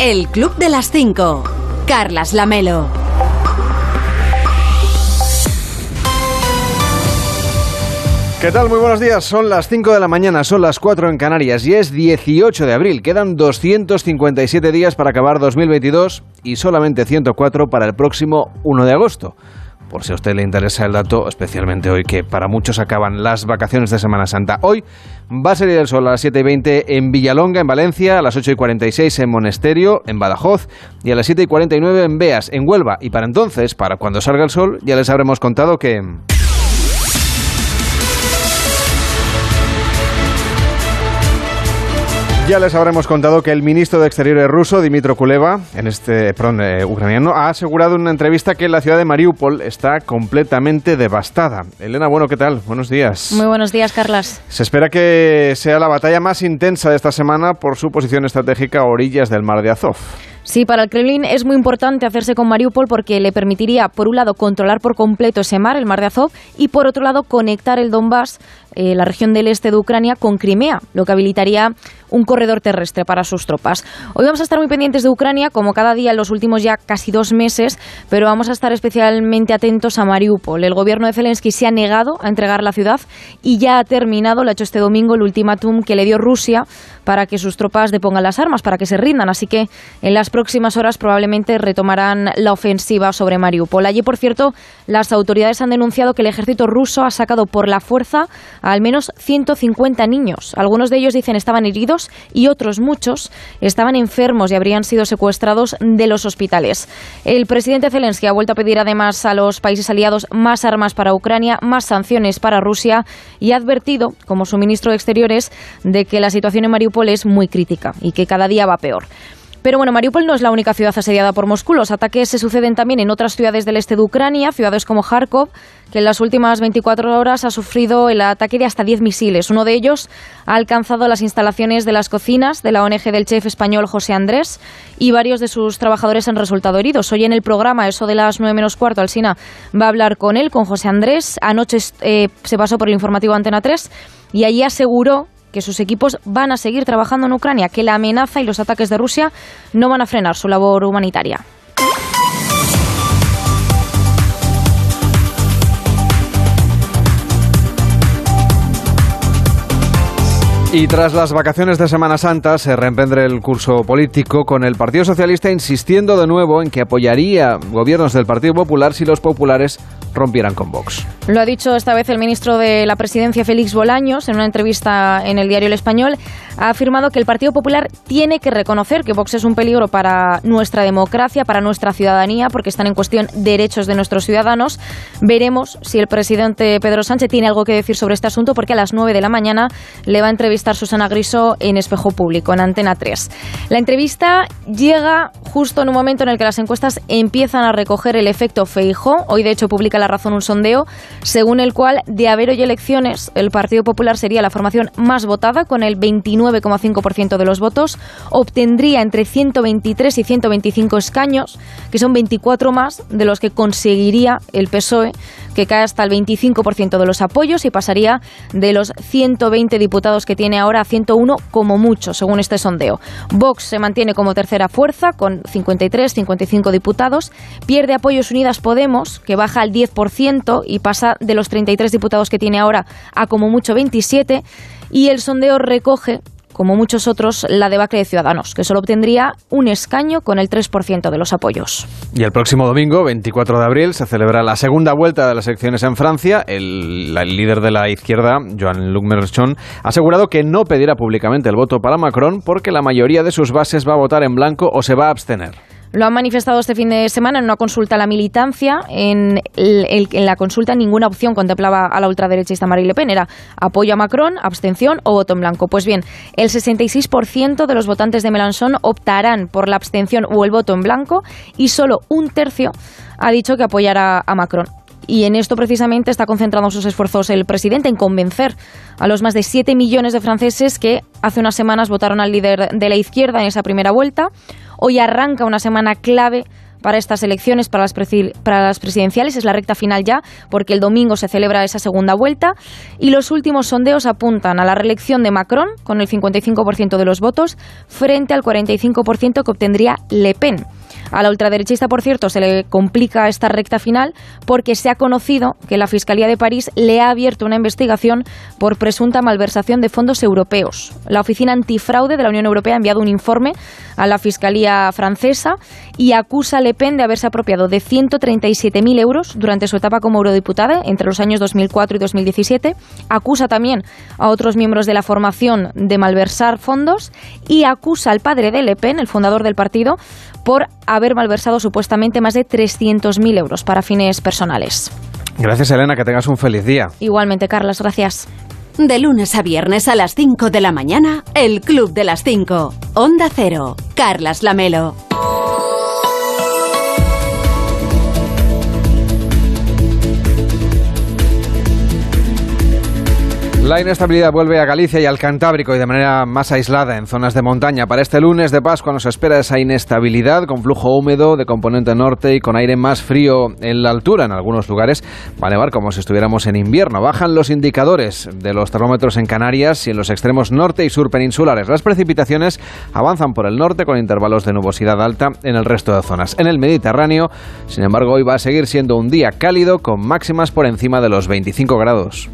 El Club de las 5. Carlas Lamelo. ¿Qué tal? Muy buenos días. Son las 5 de la mañana, son las 4 en Canarias y es 18 de abril. Quedan 257 días para acabar 2022 y solamente 104 para el próximo 1 de agosto por si a usted le interesa el dato, especialmente hoy que para muchos acaban las vacaciones de Semana Santa. Hoy va a salir el sol a las 7 y 20 en Villalonga, en Valencia, a las 8 y 46 en Monesterio, en Badajoz, y a las 7 y 49 en Beas, en Huelva. Y para entonces, para cuando salga el sol, ya les habremos contado que... Ya les habremos contado que el ministro de Exteriores ruso, Dimitro Kuleva, en este, perdón, eh, ucraniano, ha asegurado en una entrevista que la ciudad de Mariupol está completamente devastada. Elena, bueno, ¿qué tal? Buenos días. Muy buenos días, Carlas. Se espera que sea la batalla más intensa de esta semana por su posición estratégica a orillas del mar de Azov. Sí, para el Kremlin es muy importante hacerse con Mariupol porque le permitiría, por un lado, controlar por completo ese mar, el mar de Azov, y por otro lado, conectar el Donbass, eh, la región del este de Ucrania, con Crimea, lo que habilitaría un corredor terrestre para sus tropas. Hoy vamos a estar muy pendientes de Ucrania, como cada día en los últimos ya casi dos meses, pero vamos a estar especialmente atentos a Mariupol. El gobierno de Zelensky se ha negado a entregar la ciudad y ya ha terminado, lo ha hecho este domingo, el ultimátum que le dio Rusia para que sus tropas depongan las armas, para que se rindan. Así que en las próximas horas probablemente retomarán la ofensiva sobre Mariupol. Allí, por cierto, las autoridades han denunciado que el ejército ruso ha sacado por la fuerza al menos 150 niños. Algunos de ellos dicen estaban heridos y otros muchos estaban enfermos y habrían sido secuestrados de los hospitales. El presidente Zelensky ha vuelto a pedir además a los países aliados más armas para Ucrania, más sanciones para Rusia y ha advertido, como su ministro de Exteriores, de que la situación en Mariupol es muy crítica y que cada día va peor. Pero bueno, Mariupol no es la única ciudad asediada por Moscú. Los ataques se suceden también en otras ciudades del este de Ucrania, ciudades como Kharkov, que en las últimas 24 horas ha sufrido el ataque de hasta 10 misiles. Uno de ellos ha alcanzado las instalaciones de las cocinas de la ONG del chef español José Andrés y varios de sus trabajadores han resultado heridos. Hoy en el programa, eso de las 9 menos cuarto, Alsina va a hablar con él, con José Andrés. Anoche eh, se pasó por el informativo Antena 3 y allí aseguró que sus equipos van a seguir trabajando en Ucrania, que la amenaza y los ataques de Rusia no van a frenar su labor humanitaria. Y tras las vacaciones de Semana Santa se reemprende el curso político con el Partido Socialista insistiendo de nuevo en que apoyaría gobiernos del Partido Popular si los populares rompieran con Vox. Lo ha dicho esta vez el ministro de la Presidencia, Félix Bolaños, en una entrevista en el diario El Español. Ha afirmado que el Partido Popular tiene que reconocer que Vox es un peligro para nuestra democracia, para nuestra ciudadanía, porque están en cuestión derechos de nuestros ciudadanos. Veremos si el presidente Pedro Sánchez tiene algo que decir sobre este asunto, porque a las 9 de la mañana le va a entrevistar Susana Griso en Espejo Público, en Antena 3. La entrevista llega justo en un momento en el que las encuestas empiezan a recoger el efecto Feijo. Hoy, de hecho, publica La Razón un sondeo según el cual, de haber hoy elecciones, el Partido Popular sería la formación más votada, con el 29,5% de los votos, obtendría entre 123 y 125 escaños, que son 24 más de los que conseguiría el PSOE, que cae hasta el 25% de los apoyos y pasaría de los 120 diputados que tiene ahora a 101 como mucho, según este sondeo. Vox se mantiene como tercera fuerza, con 53, 55 diputados, pierde apoyos Unidas Podemos, que baja al 10% y pasa de los 33 diputados que tiene ahora a como mucho 27 y el sondeo recoge como muchos otros, la debacle de Ciudadanos, que solo obtendría un escaño con el 3% de los apoyos. Y el próximo domingo, 24 de abril, se celebra la segunda vuelta de las elecciones en Francia. El, líder de la izquierda, Joan-Luc Mélenchon, ha asegurado que no pedirá públicamente el voto para Macron porque la mayoría de sus bases va a votar en blanco o se va a abstener. Lo han manifestado este fin de semana en una consulta a la militancia. En, la consulta ninguna opción contemplaba a la ultraderechista Marine Le Pen. Era apoyo a Macron, abstención o voto en blanco. Pues bien, el 66% de los votantes de Mélenchon optarán por la abstención o el voto en blanco y solo un tercio ha dicho que apoyará a Macron. Y en esto precisamente está concentrando sus esfuerzos el presidente en convencer a los más de 7 millones de franceses que hace unas semanas votaron al líder de la izquierda en esa primera vuelta. Hoy arranca una semana clave para estas elecciones, para las, para las presidenciales. Es la recta final ya, porque el domingo se celebra esa segunda vuelta. Y los últimos sondeos apuntan a la reelección de Macron, con el 55% de los votos, frente al 45% que obtendría Le Pen. A la ultraderechista, por cierto, se le complica esta recta final porque se ha conocido que la Fiscalía de París le ha abierto una investigación por presunta malversación de fondos europeos. La Oficina Antifraude de la Unión Europea ha enviado un informe a la Fiscalía francesa y acusa a Le Pen de haberse apropiado de 137.000 euros durante su etapa como eurodiputada entre los años 2004 y 2017. Acusa también a otros miembros de la formación de malversar fondos y acusa al padre de Le Pen, el fundador del partido, por haber malversado supuestamente más de 300.000 euros para fines personales. Gracias, Elena, que tengas un feliz día. Igualmente, Carlos, gracias. De lunes a viernes a las 5 de la mañana, el Club de las 5. Onda Cero. Carlas Lamelo. La inestabilidad vuelve a Galicia y al Cantábrico y de manera más aislada en zonas de montaña. Para este lunes de Pascua nos espera esa inestabilidad con flujo húmedo de componente norte y con aire más frío en la altura. En algunos lugares va a nevar como si estuviéramos en invierno. Bajan los indicadores de los termómetros en Canarias y en los extremos norte y sur peninsulares. Las precipitaciones avanzan por el norte con intervalos de nubosidad alta en el resto de zonas. En el Mediterráneo, sin embargo, hoy va a seguir siendo un día cálido con máximas por encima de los 25 grados.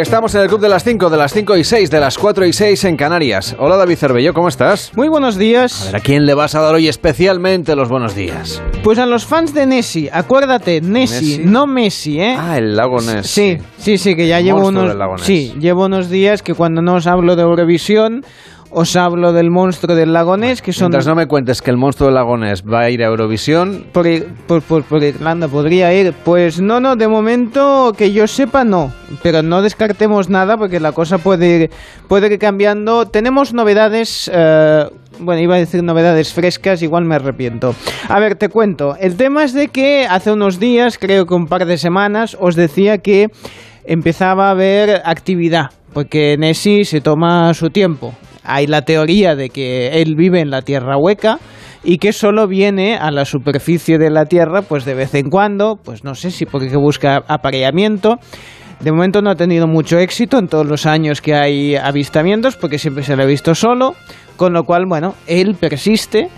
Estamos en el Club de las 5, de las 5 y 6, de las 4 y 6 en Canarias. Hola David Cervello, ¿cómo estás? Muy buenos días. A ver, ¿a quién le vas a dar hoy especialmente los buenos días? Pues a los fans de Nessie, acuérdate, Nessie, no Messi, ¿eh? Ah, el lago Ness. Sí, sí, sí, que ya llevo unos, sí, llevo unos días que cuando no os hablo de Eurovisión os hablo del monstruo del lagonés, que son... Mientras no me cuentes que el monstruo del lagonés va a ir a Eurovisión... Por, por, por, Irlanda podría ir. Pues no, no, de momento que yo sepa no. Pero no descartemos nada porque la cosa puede ir, puede ir cambiando. Tenemos novedades... Eh, bueno, iba a decir novedades frescas, igual me arrepiento. A ver, te cuento. El tema es de que hace unos días, creo que un par de semanas, os decía que empezaba a haber actividad, porque Nessie se toma su tiempo hay la teoría de que él vive en la tierra hueca y que solo viene a la superficie de la tierra pues de vez en cuando, pues no sé si porque busca apareamiento. De momento no ha tenido mucho éxito en todos los años que hay avistamientos porque siempre se lo ha visto solo, con lo cual, bueno, él persiste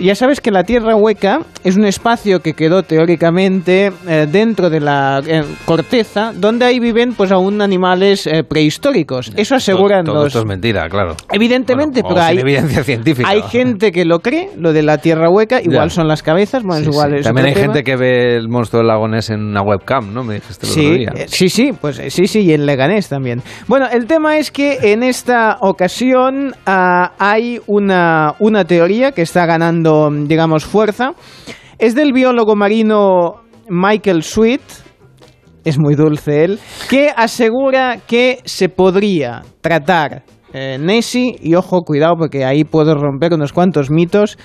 ya sabes que la Tierra hueca es un espacio que quedó teóricamente eh, dentro de la eh, corteza, donde ahí viven pues aún animales eh, prehistóricos. Eso aseguran todo, los... Esto es mentira, claro. Evidentemente, pero hay evidencia científica. Hay gente que lo cree, lo de la Tierra hueca, igual son las cabezas, bueno, igual es También hay gente que ve el monstruo del lagonés en una webcam, ¿no? Me dijiste el sí, otro día. sí, sí, pues sí, sí, y en Leganés también. Bueno, el tema es que en esta ocasión ah, hay una, una teoría que está ganando digamos, fuerza. Es del biólogo marino Michael Sweet, es muy dulce él, que asegura que se podría tratar eh, Nessie, y ojo, cuidado porque ahí puedo romper unos cuantos mitos,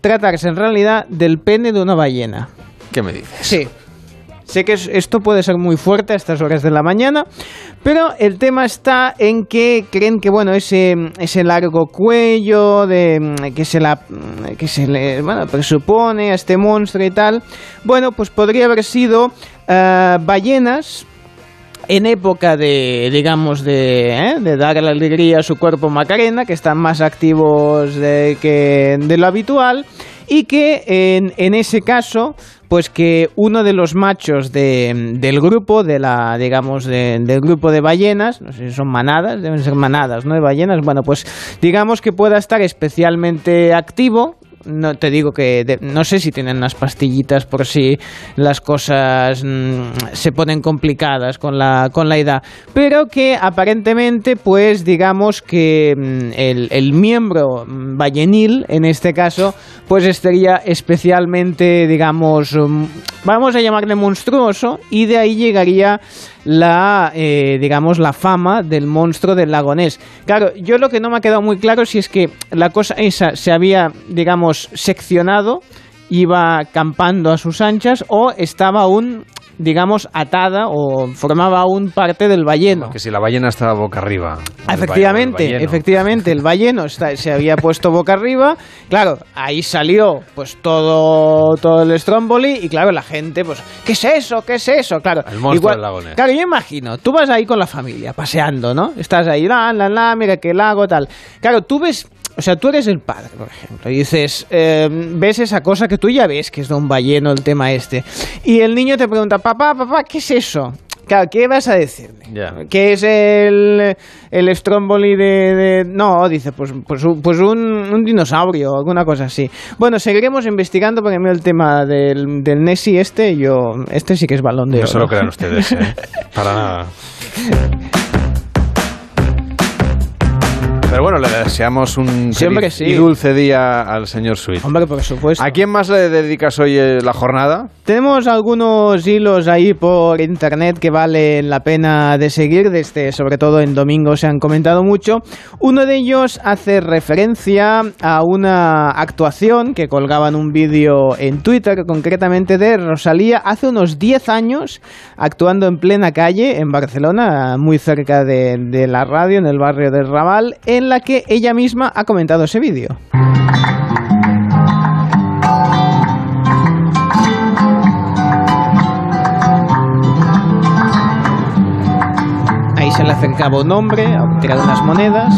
tratarse en realidad del pene de una ballena. ¿Qué me dices? Sí. Sé que esto puede ser muy fuerte a estas horas de la mañana, pero el tema está en que creen que bueno ese, ese largo cuello de que se la que se le bueno, presupone a este monstruo y tal, bueno pues podría haber sido uh, ballenas en época de, digamos, de, ¿eh? de dar la alegría a su cuerpo Macarena, que están más activos de, que de lo habitual, y que en, en ese caso pues que uno de los machos de, del grupo, de la, digamos, del grupo de ballenas, no sé si son manadas, deben ser manadas, ¿no? De ballenas, bueno, pues digamos que pueda estar especialmente activo no te digo que no sé si tienen unas pastillitas por si las cosas mm, se ponen complicadas con la con la edad pero que aparentemente pues digamos que mm, el, el, miembro ballenil en este caso pues estaría especialmente digamos mm, vamos a llamarle monstruoso y de ahí llegaría la, eh, digamos, la fama del monstruo del lagonés. Claro, yo lo que no me ha quedado muy claro si es que la cosa esa se había, digamos, seccionado iba campando a sus anchas o estaba aún digamos, atada o formaba aún parte del balleno. Que si la ballena estaba boca arriba. Efectivamente, efectivamente, el balleno se había puesto boca arriba. Claro, ahí salió pues todo, todo el Stromboli y claro, la gente, pues, ¿qué es eso? ¿Qué es eso? Claro, el monstruo del lago Claro, yo imagino, tú vas ahí con la familia, paseando, ¿no? Estás ahí, la, la, la, mira qué lago, tal. Claro, tú ves o sea, tú eres el padre, por ejemplo, y dices, eh, ves esa cosa que tú ya ves, que es de un balleno el tema este, y el niño te pregunta, papá, papá, ¿qué es eso? Claro, ¿qué vas a decirle? ¿Qué es el, el Stromboli de, No, dice, pues, pues, pues un, un, dinosaurio, alguna cosa así. Bueno, seguiremos investigando porque a mí el tema del, del Nessie este, yo... Este sí que es balón de oro. Eso lo crean ustedes, ¿eh? Para nada. Pero bueno, le deseamos un y dulce día al señor Sweet. Hombre, por supuesto. ¿A quién más le dedicas hoy eh, la jornada? Tenemos algunos hilos ahí por internet que valen la pena de seguir, desde, sobre todo en domingo se han comentado mucho. Uno de ellos hace referencia a una actuación que colgaban un vídeo en Twitter, concretamente de Rosalía, hace unos 10 años, actuando en plena calle en Barcelona, muy cerca de, de la radio, en el barrio del Raval, en en la que ella misma ha comentado ese vídeo. Ahí se le acercaba un hombre, ha tirado unas monedas.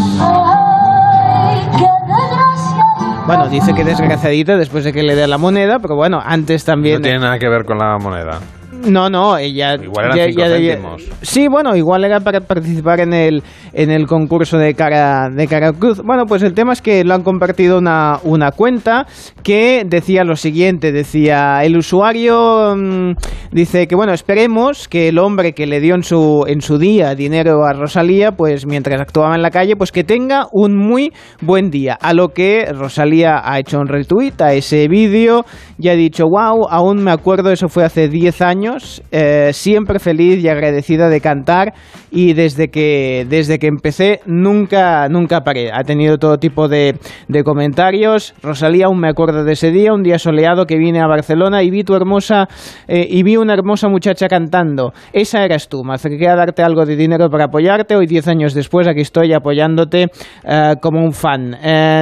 Bueno, dice que desgraciadita después de que le dé la moneda, pero bueno, antes también... No tiene nada que ver con la moneda. No, no, ella. Igual eran ya, Sí, bueno, igual era para participar en el, en el concurso de cara, de cara cruz. Bueno, pues el tema es que lo han compartido una, una cuenta que decía lo siguiente: decía, el usuario mm, dice que, bueno, esperemos que el hombre que le dio en su, en su día dinero a Rosalía, pues mientras actuaba en la calle, pues que tenga un muy buen día. A lo que Rosalía ha hecho un retweet a ese vídeo y ha dicho, wow, aún me acuerdo, eso fue hace 10 años eh, siempre feliz y agradecida de cantar y desde que, desde que empecé nunca, nunca paré. Ha tenido todo tipo de, de comentarios. Rosalía, aún me acuerdo de ese día, un día soleado que vine a Barcelona y vi tu hermosa eh, y vi una hermosa muchacha cantando. Esa eras tú. Me acerqué a darte algo de dinero para apoyarte. Hoy, diez años después, aquí estoy apoyándote eh, como un fan.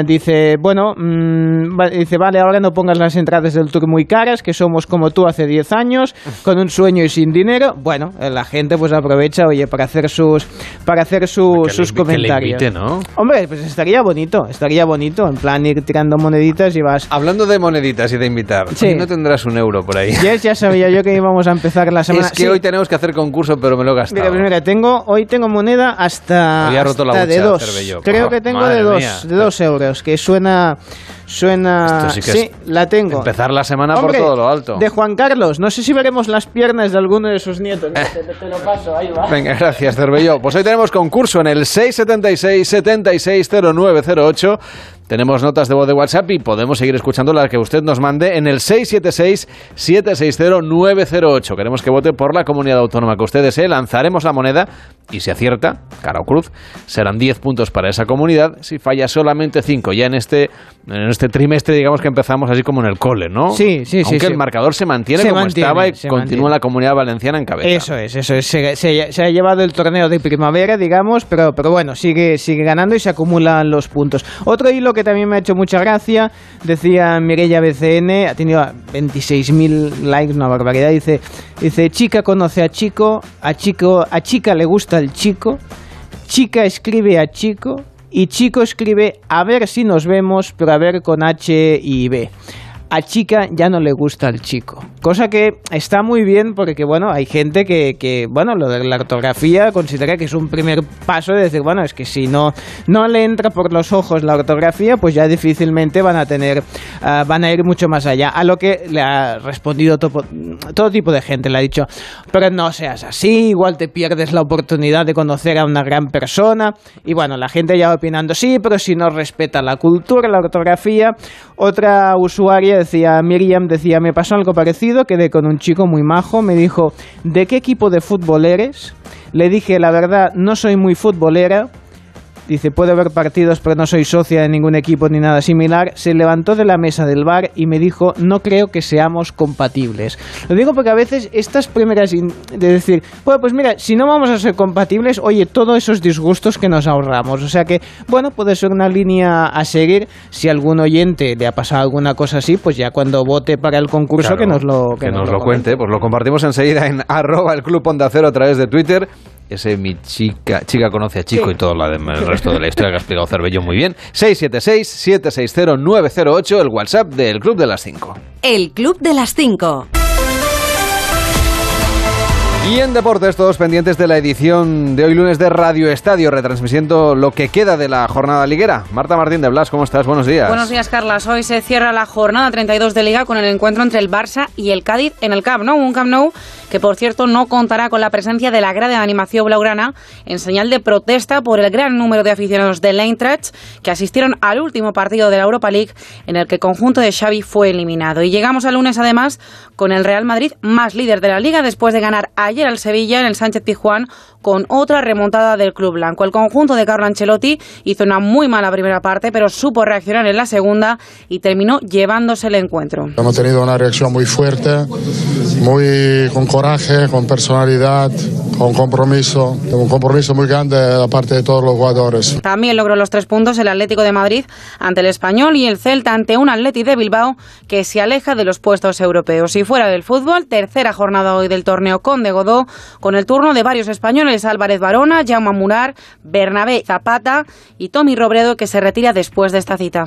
dice, bueno, mm, dice, vale, ahora no pongas las entradas del tour muy caras, que somos como tú hace diez años, con un sueño y sin dinero, bueno, la gente pues aprovecha, oye, para hacer sus para hacer sus comentarios. ¿no? Hombre, pues estaría bonito, estaría bonito, en plan ir tirando moneditas y vas... Hablando de moneditas y de invitar, no tendrás un euro por ahí. Yes, ya sabía yo que íbamos a empezar la semana... Es que hoy tenemos que hacer concurso, pero me lo he gastado. Mira, pues mira, tengo, hoy tengo moneda hasta, roto la de dos. Creo que tengo de dos, de dos euros, que suena... Suena. Sí, la tengo. Empezar la semana por todo lo alto. De Juan Carlos. No sé si veremos las piernas de alguno de sus nietos. Te, lo paso, ahí va. Venga, gracias, Cervello. Pues hoy tenemos concurso en el 676 760908 tenemos notas de voz de WhatsApp y podemos seguir escuchando las que usted nos mande en el 676-760-908. Queremos que vote por la comunidad autónoma que usted desee. Lanzaremos la moneda y si acierta, cara o cruz, serán 10 puntos para esa comunidad. Si falla solamente 5. Ya en este, en este trimestre, digamos que empezamos así como en el cole, ¿no? Sí, sí, sí. Aunque el marcador se mantiene como estaba y continúa la comunidad valenciana en cabeza. Eso es, eso es. Se, se, ha llevado el torneo de primavera, digamos, pero, pero bueno, sigue, sigue ganando y se acumulan los puntos. Otro hilo que también me ha hecho mucha gracia, decía Mirella BCN, ha tenido 26.000 likes, una barbaridad, dice, dice, chica conoce a chico, a chico, a chica le gusta el chico, chica escribe a chico y chico escribe a ver si nos vemos, pero a ver con H y B a chica ya no le gusta al chico. Cosa que está muy bien porque, bueno, hay gente que, que, bueno, lo de la ortografía considera que es un primer paso de decir, bueno, es que si no, no le entra por los ojos la ortografía, pues ya difícilmente van a tener, ah, van a ir mucho más allá. A lo que le ha respondido todo tipo de gente, le ha dicho, pero no seas así, igual te pierdes la oportunidad de conocer a una gran persona. Y bueno, la gente ya opinando, sí, pero si no respeta la cultura, la ortografía. Otra usuaria decía, Miriam decía, me pasó algo parecido, quedé con un chico muy majo, me dijo, ¿de qué equipo de fútbol eres? Le dije, la verdad, no soy muy futbolera, dice, puede haber partidos, pero no soy socia de ningún equipo ni nada similar. Se levantó de la mesa del bar y me dijo, no creo que seamos compatibles. Lo digo porque a veces estas primeras de decir, bueno, pues mira, si no vamos a ser compatibles, oye, todos esos disgustos que nos ahorramos. O sea que, bueno, puede ser una línea a seguir. Si algún oyente le ha pasado alguna cosa así, pues ya cuando vote para el concurso que nos lo, que, nos, lo, cuente. Pues lo compartimos enseguida en arroba el Club Onda Cero a través de Twitter ese mi chica, chica conoce a chico y todo lo demás, el resto de la historia que ha explicado Cervello muy bien. 676-760-908, el WhatsApp del Club de las 5. El Club de las 5. Y en deportes, todos pendientes de la edición de hoy lunes de Radio Estadio, retransmitiendo lo que queda de la jornada liguera. Marta Martín de Blas, ¿cómo estás? Buenos días. Buenos días, Carlas. Hoy se cierra la jornada 32 de Liga con el encuentro entre el Barça y el Cádiz en el Camp Nou. Un Camp Nou que, por cierto, no contará con la presencia de la grada de animación blaugrana en señal de protesta por el gran número de aficionados del Eintracht que asistieron al último partido de la Europa League en el que el conjunto de Xavi fue eliminado. Y llegamos al lunes, además, con el Real Madrid más líder de la Liga después de ganar a ayer al Sevilla en el Sánchez Pizjuán con otra remontada del club blanco. El conjunto de Carlo Ancelotti hizo una muy mala primera parte, pero supo reaccionar en la segunda y terminó llevándose el encuentro. Hemos tenido una reacción muy fuerte, muy con coraje, con personalidad, con compromiso, un compromiso muy grande de parte de todos los jugadores. También logró los tres puntos el Atlético de Madrid ante el Español y el Celta ante un Atlético de Bilbao que se aleja de los puestos europeos. Y fuera del fútbol, tercera jornada hoy del torneo con de Godó, con el turno de varios españoles Álvarez Barona, Jaume Munar, Bernabé Zapata y Tommy Robredo que se retira después de esta cita.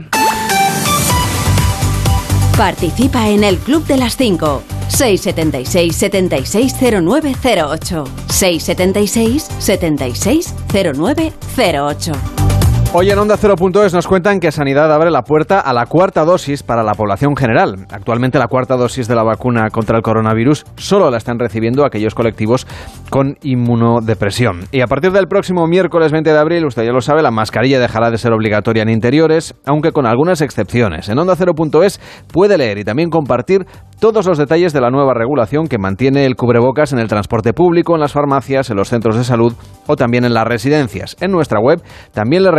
Participa en el Club de las 5. 676 760908 676 760908 Hoy en Onda 0.es nos cuentan que Sanidad abre la puerta a la cuarta dosis para la población general. Actualmente la cuarta dosis de la vacuna contra el coronavirus solo la están recibiendo aquellos colectivos con inmunodepresión. Y a partir del próximo miércoles 20 de abril, usted ya lo sabe, la mascarilla dejará de ser obligatoria en interiores, aunque con algunas excepciones. En Onda 0.es puede leer y también compartir todos los detalles de la nueva regulación que mantiene el cubrebocas en el transporte público, en las farmacias, en los centros de salud o también en las residencias. En nuestra web también le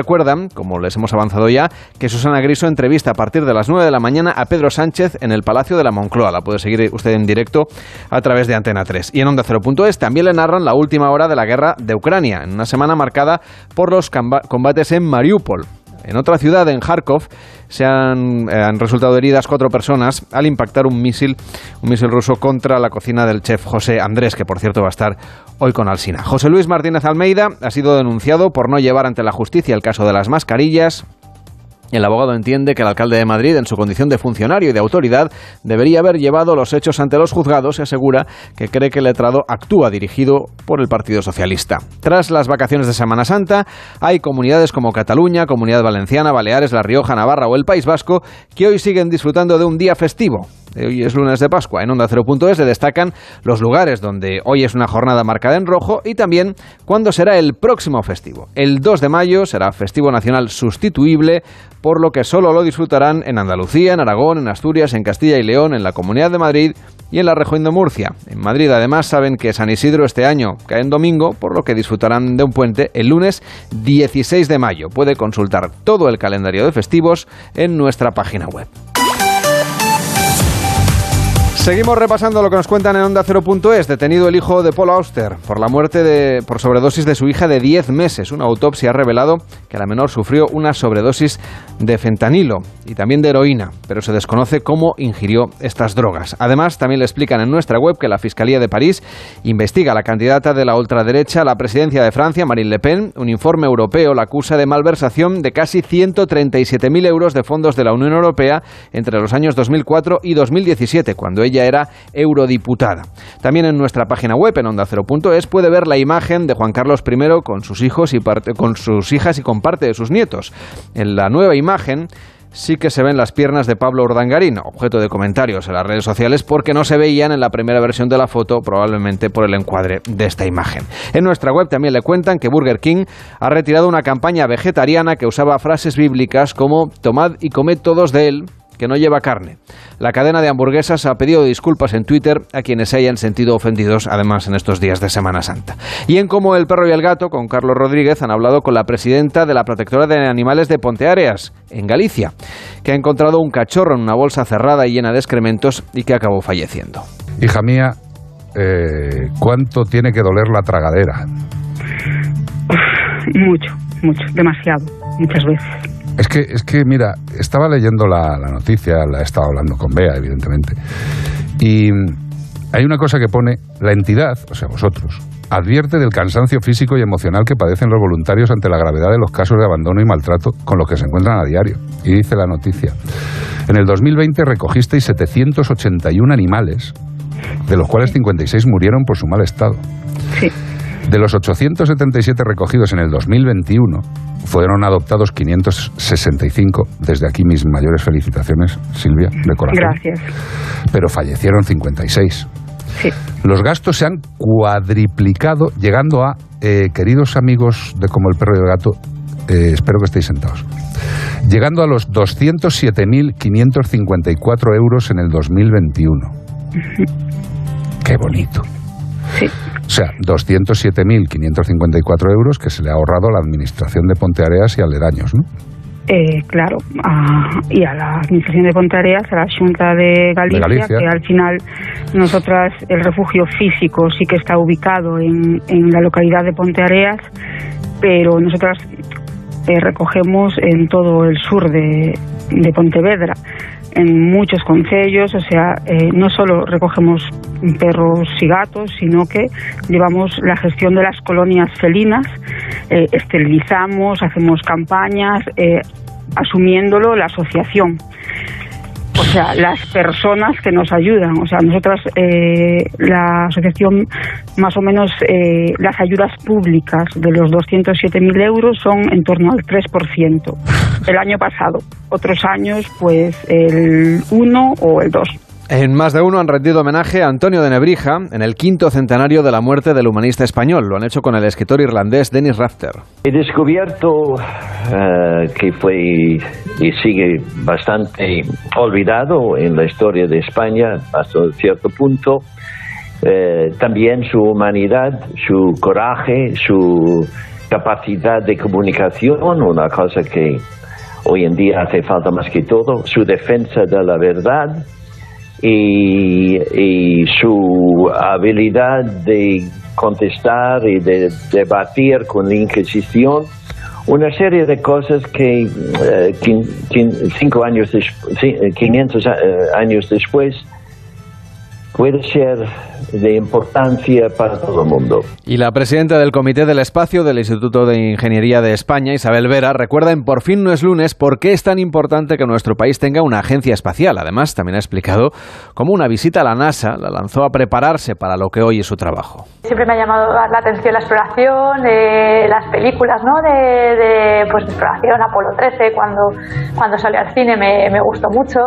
como les hemos avanzado ya, que Susana Griso entrevista a partir de las 9 de la mañana a Pedro Sánchez en el Palacio de la Moncloa. La puede seguir usted en directo a través de Antena 3. Y en Onda 0.es también le narran la última hora de la guerra de Ucrania, en una semana marcada por los combates en Mariupol. En otra ciudad, en Kharkov, se han, eh, han, resultado heridas cuatro personas al impactar un misil, un misil ruso contra la cocina del chef José Andrés, que por cierto va a estar hoy con Alsina. José Luis Martínez Almeida ha sido denunciado por no llevar ante la justicia el caso de las mascarillas, el abogado entiende que el alcalde de Madrid, en su condición de funcionario y de autoridad, debería haber llevado los hechos ante los juzgados y asegura que cree que el letrado actúa dirigido por el Partido Socialista. Tras las vacaciones de Semana Santa, hay comunidades como Cataluña, Comunidad Valenciana, Baleares, La Rioja, Navarra o el País Vasco que hoy siguen disfrutando de un día festivo. Hoy es lunes de Pascua. En Onda 0.es se destacan los lugares donde hoy es una jornada marcada en rojo y también cuándo será el próximo festivo. El 2 de mayo será festivo nacional sustituible, por lo que solo lo disfrutarán en Andalucía, en Aragón, en Asturias, en Castilla y León, en la Comunidad de Madrid y en la región de Murcia. En Madrid además saben que San Isidro este año cae en domingo, por lo que disfrutarán de un puente el lunes 16 de mayo. Puede consultar todo el calendario de festivos en nuestra página web. Seguimos repasando lo que nos cuentan en Onda 0.es. Detenido el hijo de Paul Auster por la muerte de, por sobredosis de su hija de 10 meses. Una autopsia ha revelado que la menor sufrió una sobredosis de fentanilo y también de heroína, pero se desconoce cómo ingirió estas drogas. Además, también le explican en nuestra web que la Fiscalía de París investiga a la candidata de la ultraderecha a la presidencia de Francia, Marine Le Pen. Un informe europeo la acusa de malversación de casi 137.000 euros de fondos de la Unión Europea entre los años 2004 y 2017, cuando ella era eurodiputada. También en nuestra página web, en onda0.es, puede ver la imagen de Juan Carlos I con sus hijos y con sus hijas y con parte de sus nietos. En la nueva imagen sí que se ven las piernas de Pablo Urdangarín, objeto de comentarios en las redes sociales porque no se veían en la primera versión de la foto, probablemente por el encuadre de esta imagen. En nuestra web también le cuentan que Burger King ha retirado una campaña vegetariana que usaba frases bíblicas como tomad y comed todos de él, que no lleva carne. La cadena de hamburguesas ha pedido disculpas en Twitter a quienes se hayan sentido ofendidos, además en estos días de Semana Santa. Y en Como el perro y el gato, con Carlos Rodríguez, han hablado con la presidenta de la Protectora de Animales de Ponteareas, en Galicia, que ha encontrado un cachorro en una bolsa cerrada y llena de excrementos y que acabó falleciendo. Hija mía, eh, ¿cuánto tiene que doler la tragadera? Mucho, mucho, demasiado, muchas veces. Es que, es que mira, estaba leyendo la, la noticia, la he estado hablando con Bea, evidentemente, y hay una cosa que pone, la entidad, o sea, vosotros, advierte del cansancio físico y emocional que padecen los voluntarios ante la gravedad de los casos de abandono y maltrato con los que se encuentran a diario. Y dice la noticia, en el 2020 recogisteis 781 animales, de los cuales 56 murieron por su mal estado. Sí. De los 877 recogidos en el 2021, fueron adoptados 565. Desde aquí mis mayores felicitaciones, Silvia, de corazón. Gracias. Pero fallecieron 56. Sí. Los gastos se han cuadriplicado, llegando a, eh, queridos amigos de Como el Perro y el Gato, eh, espero que estéis sentados, llegando a los 207.554 euros en el 2021. Qué bonito. Sí. O sea, 207.554 euros que se le ha ahorrado a la Administración de Ponteareas y aledaños, ¿no? Eh, claro, a- y a la Administración de Pontareas, a la Junta de Galicia, Galicia. que al final nosotras, el refugio físico sí que está ubicado en, en la localidad de Ponteareas, pero nosotras eh, recogemos en todo el sur de, de Pontevedra, en muchos concellos, o sea, eh, no solo recogemos perros y gatos, sino que llevamos la gestión de las colonias felinas, eh, esterilizamos, hacemos campañas, eh, asumiéndolo la asociación. O sea, las personas que nos ayudan. O sea, nosotras, eh, la asociación, más o menos, eh, las ayudas públicas de los 207.000 euros son en torno al 3%. El año pasado. Otros años, pues el 1 o el 2. En más de uno han rendido homenaje a Antonio de Nebrija en el quinto centenario de la muerte del humanista español. Lo han hecho con el escritor irlandés Dennis Rafter. He descubierto eh, que fue y sigue bastante olvidado en la historia de España hasta cierto punto. Eh, también su humanidad, su coraje, su capacidad de comunicación, una cosa que hoy en día hace falta más que todo, su defensa de la verdad y, y su habilidad de contestar y de debatir con la Inquisición una serie de cosas que eh, cinco años despu- ci- eh, 500 a- eh, años después puede ser de importancia para todo el mundo. Y la presidenta del Comité del Espacio del Instituto de Ingeniería de España, Isabel Vera, recuerda en Por fin no es lunes por qué es tan importante que nuestro país tenga una agencia espacial. Además, también ha explicado cómo una visita a la NASA la lanzó a prepararse para lo que hoy es su trabajo. Siempre me ha llamado la atención la exploración, eh, las películas ¿no? de, de, pues, exploración, Apolo 13, cuando, cuando salió al cine me, me gustó mucho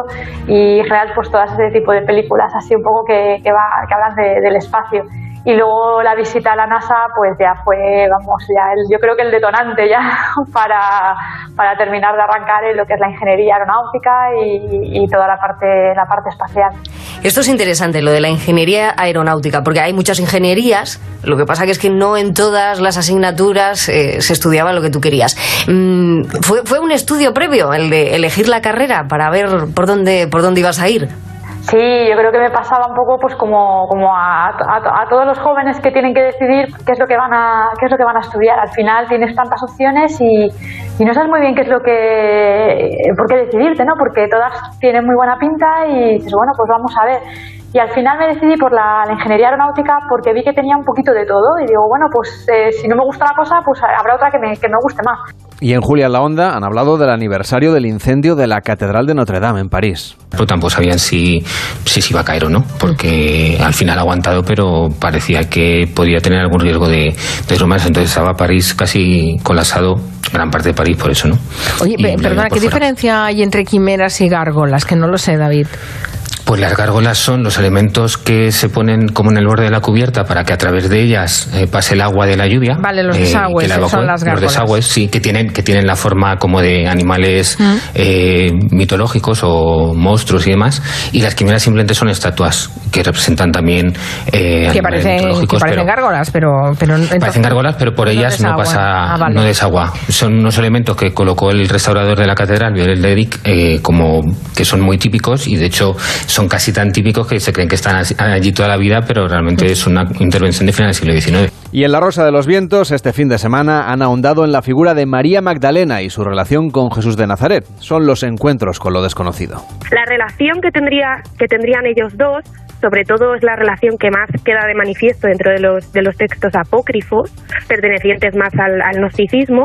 y en general pues todo ese tipo de películas así un poco que, que, va, que hablan de- del espacio. Y luego la visita a la NASA pues ya fue, vamos, ya el- yo creo que el detonante ya para, para terminar de arrancar en lo que es la ingeniería aeronáutica y, y toda la parte, la parte espacial. Esto es interesante, lo de la ingeniería aeronáutica, porque hay muchas ingenierías, lo que pasa que es que no en todas las asignaturas eh, se estudiaba lo que tú querías. Mm, ¿fue, ¿Fue un estudio previo el de elegir la carrera para ver por dónde, por dónde ibas a ir? Sí, yo creo que me pasaba un poco pues como, como a, a- todos los jóvenes que tienen que decidir qué es lo que van a, qué es lo que van a estudiar. Al final tienes tantas opciones y, y no sabes muy bien qué es lo que por qué decidirte, ¿no? Porque todas tienen muy buena pinta y dices, bueno, pues vamos a ver. Y al final me decidí por la, la ingeniería aeronáutica porque vi que tenía un poquito de todo y digo, bueno, pues eh, si no me gusta la cosa, pues habrá otra que me, que me guste más. Y en Julia en la Onda han hablado del aniversario del incendio de la Catedral de Notre Dame en París. Pero tampoco sabían si, si se iba a caer o no, porque al final ha aguantado, pero parecía que podía tener algún riesgo de, de deslomarse. Entonces estaba París casi colapsado, gran parte de París por eso, ¿no? Oye, Y perdona, ¿qué fuera. diferencia hay entre quimeras y gárgolas? Que no lo sé, David. Pues las gárgolas son los elementos que se ponen como en el borde de la cubierta para que a través de ellas eh, pase el agua de la lluvia. Vale, los eh, desagües, son las Los gárgolas. desagües, sí, que tienen, que tienen la forma como de animales Mm. eh, mitológicos o monstruos y demás. Y las quimeras simplemente son estatuas que representan también eh, Que animales parecen, que mitológicos. parecen pero- gárgolas, pero, pero entonces- Parecen gárgolas, pero por ellas no, pasa, Ah, vale. no desagua. Son unos elementos que colocó el restaurador de la catedral, Violel de Eric, eh, como que son muy típicos y de hecho son casi tan típicos que se creen que están allí toda la vida, pero realmente es una intervención de final del siglo XIX. Y en La Rosa de los Vientos, este fin de semana han ahondado en la figura de María Magdalena y su relación con Jesús de Nazaret. Son los encuentros con lo desconocido. La relación que, tendría, que tendrían ellos dos, sobre todo es la relación que más queda de manifiesto dentro de los, de los textos apócrifos, pertenecientes más al, al gnosticismo,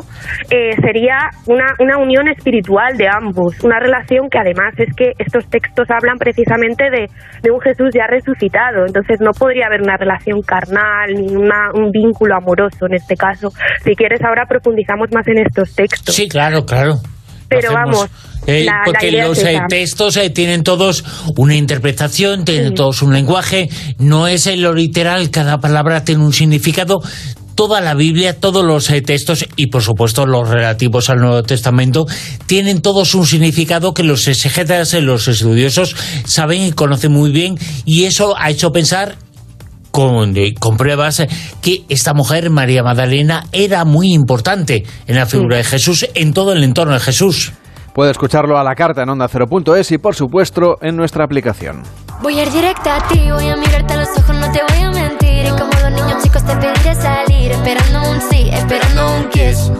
eh, sería una, una unión espiritual de ambos, una relación que además es que estos textos hablan precisamente de, de un Jesús ya resucitado, entonces no podría haber una relación carnal ni una- un vínculo amoroso en este caso. Si quieres, ahora profundizamos más en estos textos. Sí, claro, claro. Pero vamos, Eh, la- porque los es eh, textos eh, tienen todos una interpretación, tienen todos un lenguaje, no es en lo literal, cada palabra tiene un significado. Toda la Biblia, todos los eh, textos y por supuesto los relativos al Nuevo Testamento tienen todos un significado que los exegetas, eh, los estudiosos saben y conocen muy bien y eso ha hecho pensar con, eh, con pruebas que esta mujer, María Magdalena, era muy importante en la figura de Jesús, en todo el entorno de Jesús. Puede escucharlo a la carta en onda 0.es y por supuesto en nuestra aplicación. Voy a ir directa a ti, voy a mirarte a los ojos, no te voy a mentir. Y como los niños chicos te pediré salir, esperando un sí, esperando un kiss.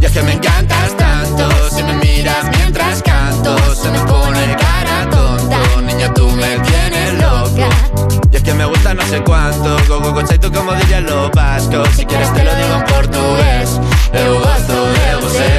Y es que me encantas tanto, si me miras mientras canto, se me pone cara si quieres te lo digo en portugués, eu gosto de você.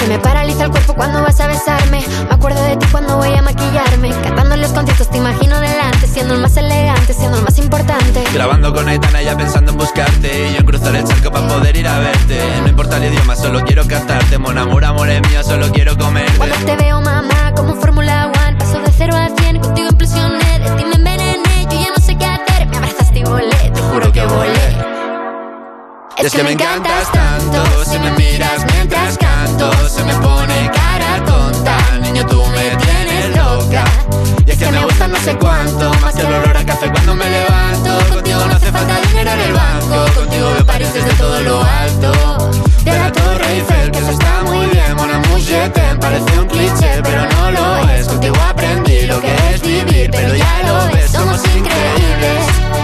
Se me paraliza el cuerpo cuando vas a besarme. Me acuerdo de ti cuando voy a maquillarme. Cantando los conciertos te imagino delante, siendo el más elegante, siendo el más importante. Grabando con Aitana ya pensando en buscarte. Y yo en cruzar el charco para poder ir a verte. No importa el idioma, solo quiero cantarte. Mon amor, amor es mío, solo quiero comerte. Cuando te veo, mamá, como un Fórmula One, paso de cero a cien, contigo implosioné, de ti me envenené, yo ya no que volé. Es que me encantas tanto Si me miras mientras canto Se me pone cara tonta. Niño, tú me tienes loca. Y es que me gusta no sé cuánto Más que el olor a café cuando me levanto. Contigo no hace falta dinero en el banco Contigo veo París desde todo lo alto. De la Torre Eiffel, que eso está muy bien amour, je t'aime, parece un cliché Pero no lo es, contigo aprendí lo que es vivir Pero ya lo ves, somos increíbles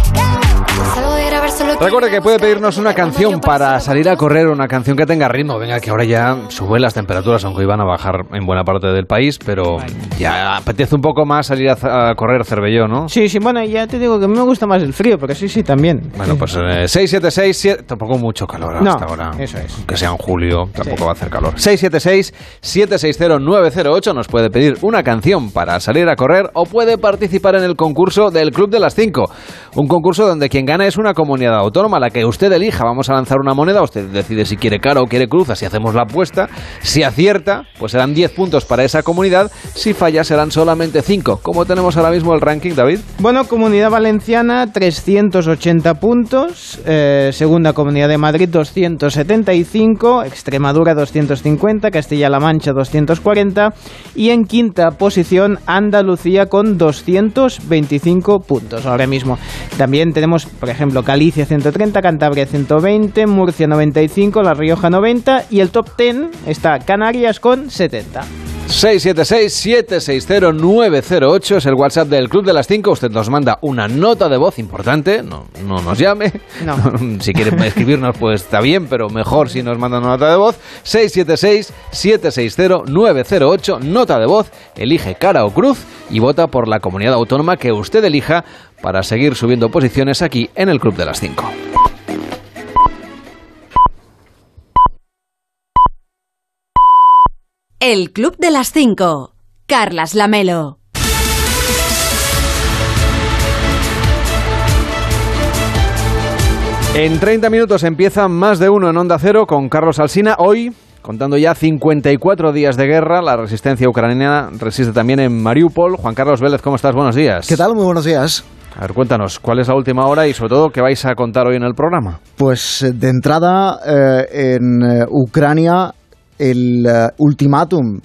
Recuerde que puede pedirnos una canción para salir a correr, una canción que tenga ritmo. Venga, que ahora ya suben las temperaturas, aunque iban a bajar en buena parte del país, pero ya apetece un poco más salir a, a correr Cervelló, ¿no? Sí, sí, bueno, ya te digo que a mí me gusta más el frío, porque sí, sí, también. Bueno, pues eh, 676, siete- tampoco mucho calor No, hasta ahora. eso es. Aunque sea en julio, tampoco va a hacer calor. 676-760-908 nos puede pedir una canción para salir a correr o puede participar en el concurso del Club de las 5. Un concurso donde quien gana es una comunidad autónoma. la que usted elija. Vamos a lanzar una moneda, usted decide si quiere cara o quiere cruz, así hacemos la apuesta. Si acierta, pues serán 10 puntos para esa comunidad. Si falla, serán solamente 5. ¿Cómo tenemos ahora mismo el ranking, David? Bueno, Comunidad Valenciana 380 puntos, eh, segunda Comunidad de Madrid 275, Extremadura 250, Castilla-La Mancha 240 y en quinta posición Andalucía con 225 puntos ahora mismo. También tenemos, por ejemplo, Galicia 130, Cantabria 120, Murcia 95, La Rioja 90 y el top 10 está Canarias con 70. 676-760-908 es el WhatsApp del Club de las 5. Usted nos manda una nota de voz importante, no, no nos llame. si quiere escribirnos, pues está bien, pero mejor si nos manda una nota de voz. 676-760-908, nota de voz, elige cara o cruz y vota por la comunidad autónoma que usted elija para seguir subiendo posiciones aquí en el Club de las 5. El Club de las 5. Carlas Lamelo. En 30 minutos empieza más de uno en Onda Cero con Carlos Alsina. Hoy, contando ya 54 días de guerra, la resistencia ucraniana resiste también en Mariupol. Juan Carlos Vélez, ¿cómo estás? Buenos días. ¿Qué tal? Muy buenos días. A ver, cuéntanos, ¿cuál es la última hora y sobre todo qué vais a contar hoy en el programa? Pues eh, de entrada, eh, en eh, Ucrania, el eh, ultimátum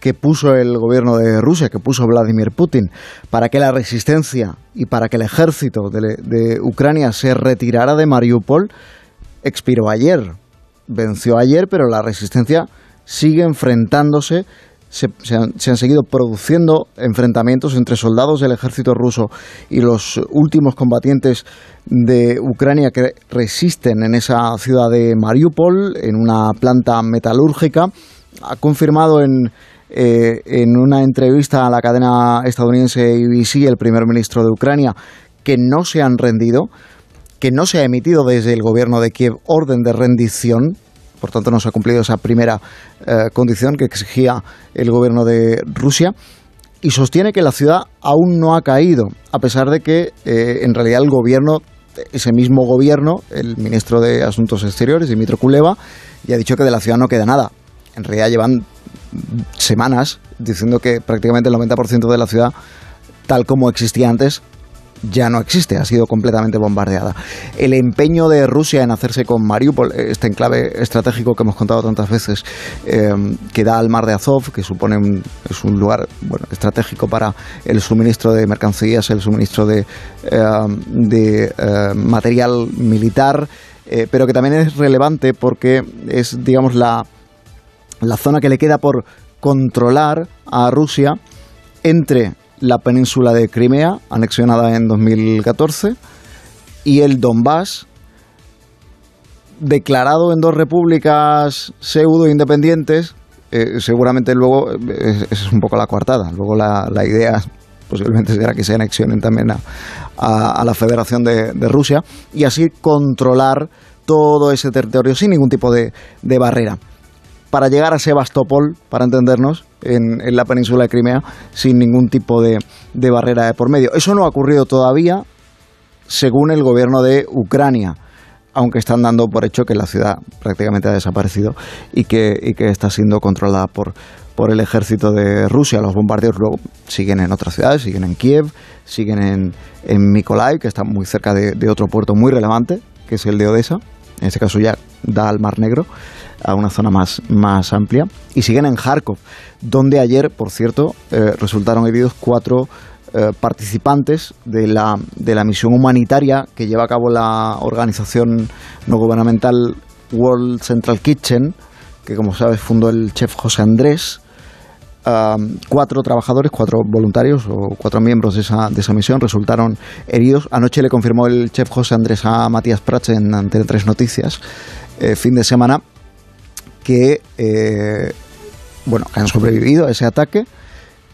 que puso el gobierno de Rusia, que puso Vladimir Putin, para que la resistencia y para que el ejército de, de Ucrania se retirara de Mariupol, expiró ayer. Venció ayer, pero la resistencia sigue enfrentándose se, han, seguido produciendo enfrentamientos entre soldados del ejército ruso y los últimos combatientes de Ucrania que resisten en esa ciudad de Mariupol, en una planta metalúrgica. Ha confirmado en, eh, en una entrevista a la cadena estadounidense ABC el primer ministro de Ucrania que no se han rendido, que no se ha emitido desde el gobierno de Kiev orden de rendición por tanto no se ha cumplido esa primera eh, condición que exigía el gobierno de Rusia y sostiene que la ciudad aún no ha caído, a pesar de que eh, en realidad el gobierno, ese mismo gobierno, el ministro de Asuntos Exteriores, Dimitro Kuleva, ya ha dicho que de la ciudad no queda nada. En realidad llevan semanas diciendo que prácticamente el 90% de la ciudad, tal como existía antes, ya no existe, ha sido completamente bombardeada. El empeño de Rusia en hacerse con Mariupol, este enclave estratégico que hemos contado tantas veces, eh, que da al mar de Azov, que supone un, es un lugar bueno, estratégico para el suministro de mercancías, el suministro de, eh, de eh, material militar, pero que también es relevante porque es, digamos, la, la zona que le queda por controlar a Rusia entre la península de Crimea, anexionada en 2014, y el Donbass, declarado en dos repúblicas pseudo independientes, eh, seguramente luego eh, es un poco la coartada. Luego la, la, idea posiblemente será que se anexionen también a, a, a la Federación de, de, Rusia y así controlar todo ese territorio sin ningún tipo de, de barrera para llegar a Sebastopol, para entendernos, en, en, la península de Crimea, sin ningún tipo de, de barrera de por medio. Eso no ha ocurrido todavía, según el gobierno de Ucrania, aunque están dando por hecho que la ciudad prácticamente ha desaparecido y que, y que está siendo controlada por, por el ejército de Rusia. Los bombardeos luego siguen en otras ciudades, siguen en Kiev, siguen en, en Mykolaiv, que está muy cerca de, de otro puerto muy relevante, que es el de Odessa. En este caso ya da al Mar Negro a una zona más, más amplia. Y siguen en Kharkov, donde ayer, por cierto, eh, resultaron heridos cuatro eh, participantes de la, de la misión humanitaria que lleva a cabo la organización no gubernamental World Central Kitchen, que como sabes fundó el chef José Andrés. Cuatro trabajadores, cuatro voluntarios o cuatro miembros de esa, de esa misión resultaron heridos. Anoche le confirmó el chef José Andrés a Matías Prats en Antena 3 Noticias, eh, fin de semana, que eh, bueno, que han sobrevivido a ese ataque,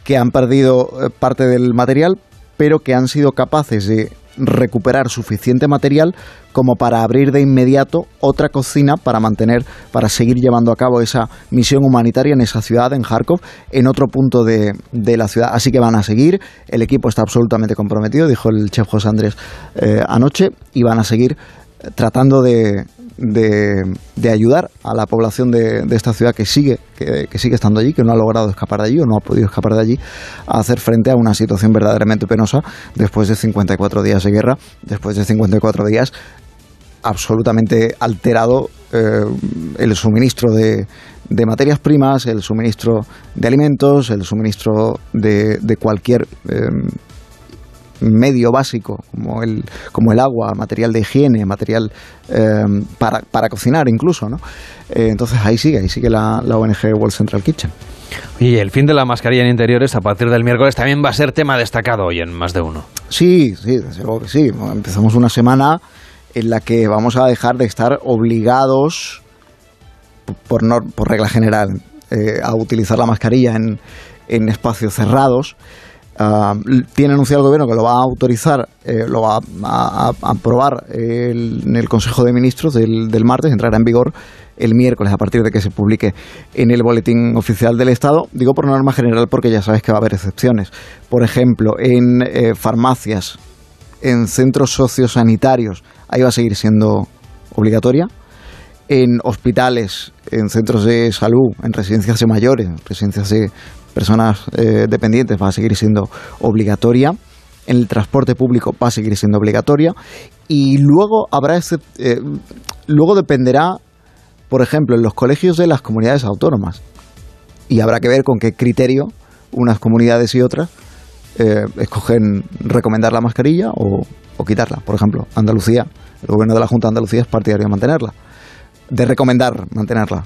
que han perdido eh, parte del material, pero que han sido capaces de recuperar suficiente material como para abrir de inmediato otra cocina para mantener, para seguir llevando a cabo esa misión humanitaria en esa ciudad, en Kharkov, en otro punto de, de la ciudad. Así que van a seguir, el equipo está absolutamente comprometido, dijo el chef José Andrés eh, anoche, y van a seguir tratando de, de, de ayudar a la población de, de esta ciudad que sigue, que, que sigue estando allí, que no ha logrado escapar de allí o no ha podido escapar de allí, a hacer frente a una situación verdaderamente penosa después de 54 días de guerra, después de 54 días absolutamente alterado eh, el suministro de, de materias primas, el suministro de alimentos, el suministro de, de cualquier eh, medio básico como el, como el agua, material de higiene, material eh, para, para cocinar incluso. ¿no? Eh, entonces ahí sigue, ahí sigue la, la ONG World Central Kitchen. Y el fin de la mascarilla en interiores a partir del miércoles también va a ser tema destacado hoy en más de uno. Sí, sí, desde luego que sí. Empezamos una semana en la que vamos a dejar de estar obligados, por, no- por regla general, eh, a utilizar la mascarilla en, en espacios cerrados. Ah, tiene anunciado el gobierno que lo va a autorizar, eh, lo va a, aprobar en el Consejo de Ministros del, martes, entrará en vigor el miércoles a partir de que se publique en el boletín oficial del Estado. Digo por norma general porque ya sabes que va a haber excepciones. Por ejemplo, en eh, farmacias, en centros sociosanitarios, ahí va a seguir siendo obligatoria. En hospitales, en centros de salud, en residencias de mayores, en residencias de personas eh, dependientes va a seguir siendo obligatoria. En el transporte público va a seguir siendo obligatoria. Y luego habrá excep- eh, luego dependerá, por ejemplo, en los colegios de las comunidades autónomas. Y habrá que ver con qué criterio unas comunidades y otras eh, escogen recomendar la mascarilla o, o quitarla. Por ejemplo, Andalucía, el gobierno de la Junta de Andalucía es partidario de mantenerla, de recomendar mantenerla.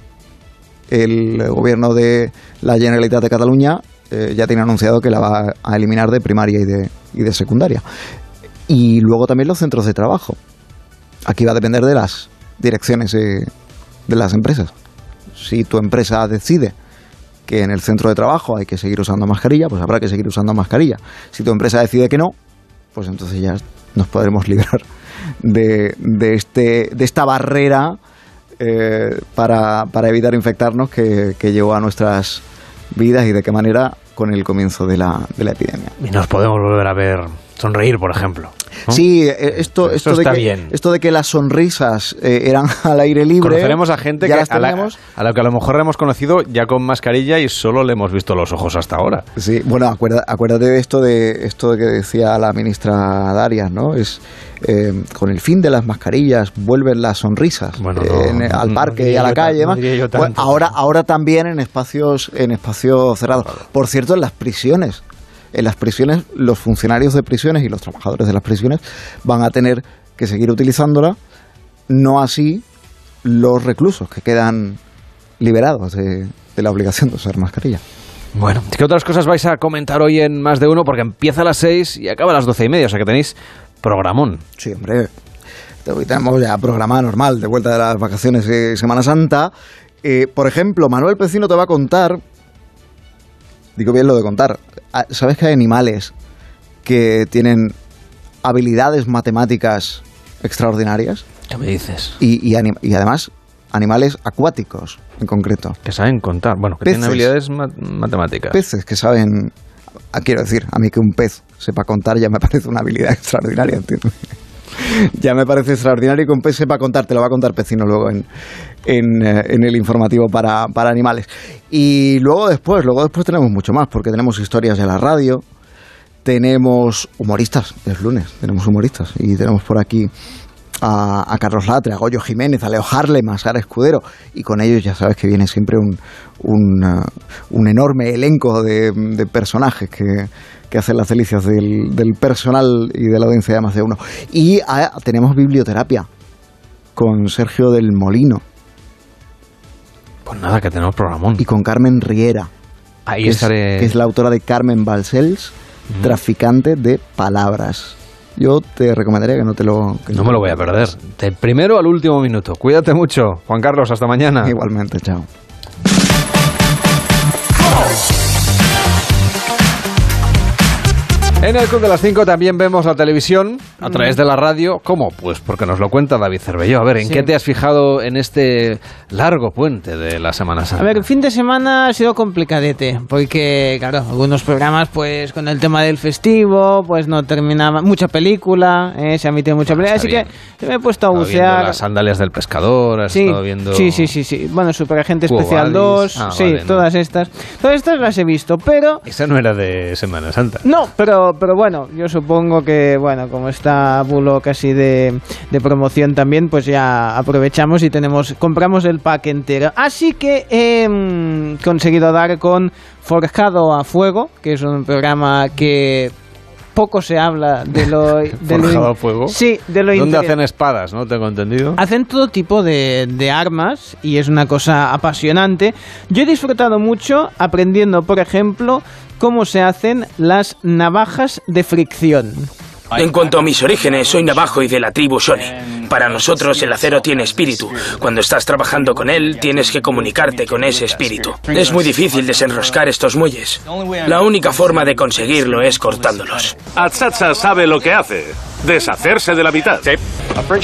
El gobierno de la Generalitat de Cataluña eh, ya tiene anunciado que la va a eliminar de primaria y de, y de secundaria. Y luego también los centros de trabajo. Aquí va a depender de las direcciones eh, de las empresas. Si tu empresa decide que en el centro de trabajo hay que seguir usando mascarilla, pues habrá que seguir usando mascarilla. Si tu empresa decide que no, pues entonces ya nos podremos librar de, de, este, de esta barrera eh, para, para evitar infectarnos que, que llegó a nuestras vidas y de qué manera con el comienzo de la, de la epidemia. Y nos podemos volver a ver sonreír, por ejemplo. ¿no? Sí, eh, esto, Eso esto, de está que, bien. esto de que las sonrisas eh, eran al aire libre. Conoceremos a gente que a la, a la que a lo mejor hemos conocido ya con mascarilla y solo le hemos visto los ojos hasta ahora. Sí, bueno, acuerda- acuérdate de esto de esto de que decía la ministra Darias, ¿no? Es eh, con el fin de las mascarillas vuelven las sonrisas Bueno, eh, no, en- no al parque y a la calle tan- demás. ahora ahora también en espacios en espacios cerrados. Por cierto, en las prisiones en las prisiones los funcionarios de prisiones y los trabajadores de las prisiones van a tener que seguir utilizándola, no así los reclusos que quedan liberados de, de la obligación de usar mascarilla. Bueno, ¿qué otras cosas vais a comentar hoy en más de uno? Porque empieza a las seis y acaba a las doce y media, o sea que tenéis programón. Sí, hombre. Hoy tenemos ya programa normal de vuelta de las vacaciones de Semana Santa. Eh, por ejemplo, Manuel Pecino te va a contar. Digo bien lo de contar. Ah, ¿Sabes que hay animales que tienen habilidades matemáticas extraordinarias? ¿Qué me dices? Y, y, anim- y además, animales acuáticos en concreto. Que saben contar. Bueno, que tienen habilidades ma- matemáticas. Peces que saben. ah, Quiero decir, a mí que un pez sepa contar ya me parece una habilidad extraordinaria, ¿entiendes? ya me parece extraordinario que un pez sepa contar, te lo va a contar Pecino luego en, en, eh, en el informativo para, para animales. Y luego después, luego después tenemos mucho más, porque tenemos historias de la radio, tenemos humoristas, es lunes, tenemos humoristas, y tenemos por aquí a, a Carlos Latre, a Goyo Jiménez, a Leo Harlem, a Sara Escudero, y con ellos ya sabes que viene siempre un, un, un enorme elenco de, de personajes que, que hacen las delicias del, del personal y de la audiencia de más de uno. Y ah, tenemos biblioterapia con Sergio del Molino Pues nada, que tenemos programón. y con Carmen Riera, Ahí que, es, estaré. que es la autora de Carmen Balcells, traficante de palabras. Yo te recomendaría que no te lo... que No me lo voy a perder. Del primero al último minuto. Cuídate mucho, Juan Carlos. Hasta mañana. Igualmente, chao. En el Club de las 5 también vemos la televisión a través de la radio. ¿Cómo? Pues porque nos lo cuenta David Cervelló. A ver, ¿en Sí. qué te has fijado en este largo puente de la Semana Santa? A ver, el fin de semana ha sido complicadete, porque, claro, algunos programas, pues, con el tema del festivo, pues no terminaba. Mucha película, eh, se ha emitido mucha película, así bien. que me he puesto a bucear. las sandalias del pescador, has Sí, estado viendo... sí, sí, sí, sí. Bueno, Superagente Quo Especial Vadis. 2, Ah, sí, vale, no. todas estas. Todas estas las he visto, pero Esa no era de Semana Santa. no, pero, pero bueno, yo supongo que, bueno, como está Bulo casi de, de promoción también, pues ya aprovechamos y tenemos, compramos el pack entero. Así que he mm, conseguido dar con Forjado a Fuego, que es un programa que poco se habla de lo... de lo- Forjado a fuego. Sí, de lo ¿Dónde interior. hacen espadas? ¿No tengo entendido? Hacen todo tipo de, de armas y es una cosa apasionante. Yo he disfrutado mucho aprendiendo, por ejemplo, cómo se hacen las navajas de fricción. En cuanto a mis orígenes, soy navajo y de la tribu Shone. Para nosotros el acero tiene espíritu. Cuando estás trabajando con él, tienes que comunicarte con ese espíritu. Es muy difícil desenroscar estos muelles. La única forma de conseguirlo es cortándolos. Atsatsa sabe lo que hace. Deshacerse de la mitad.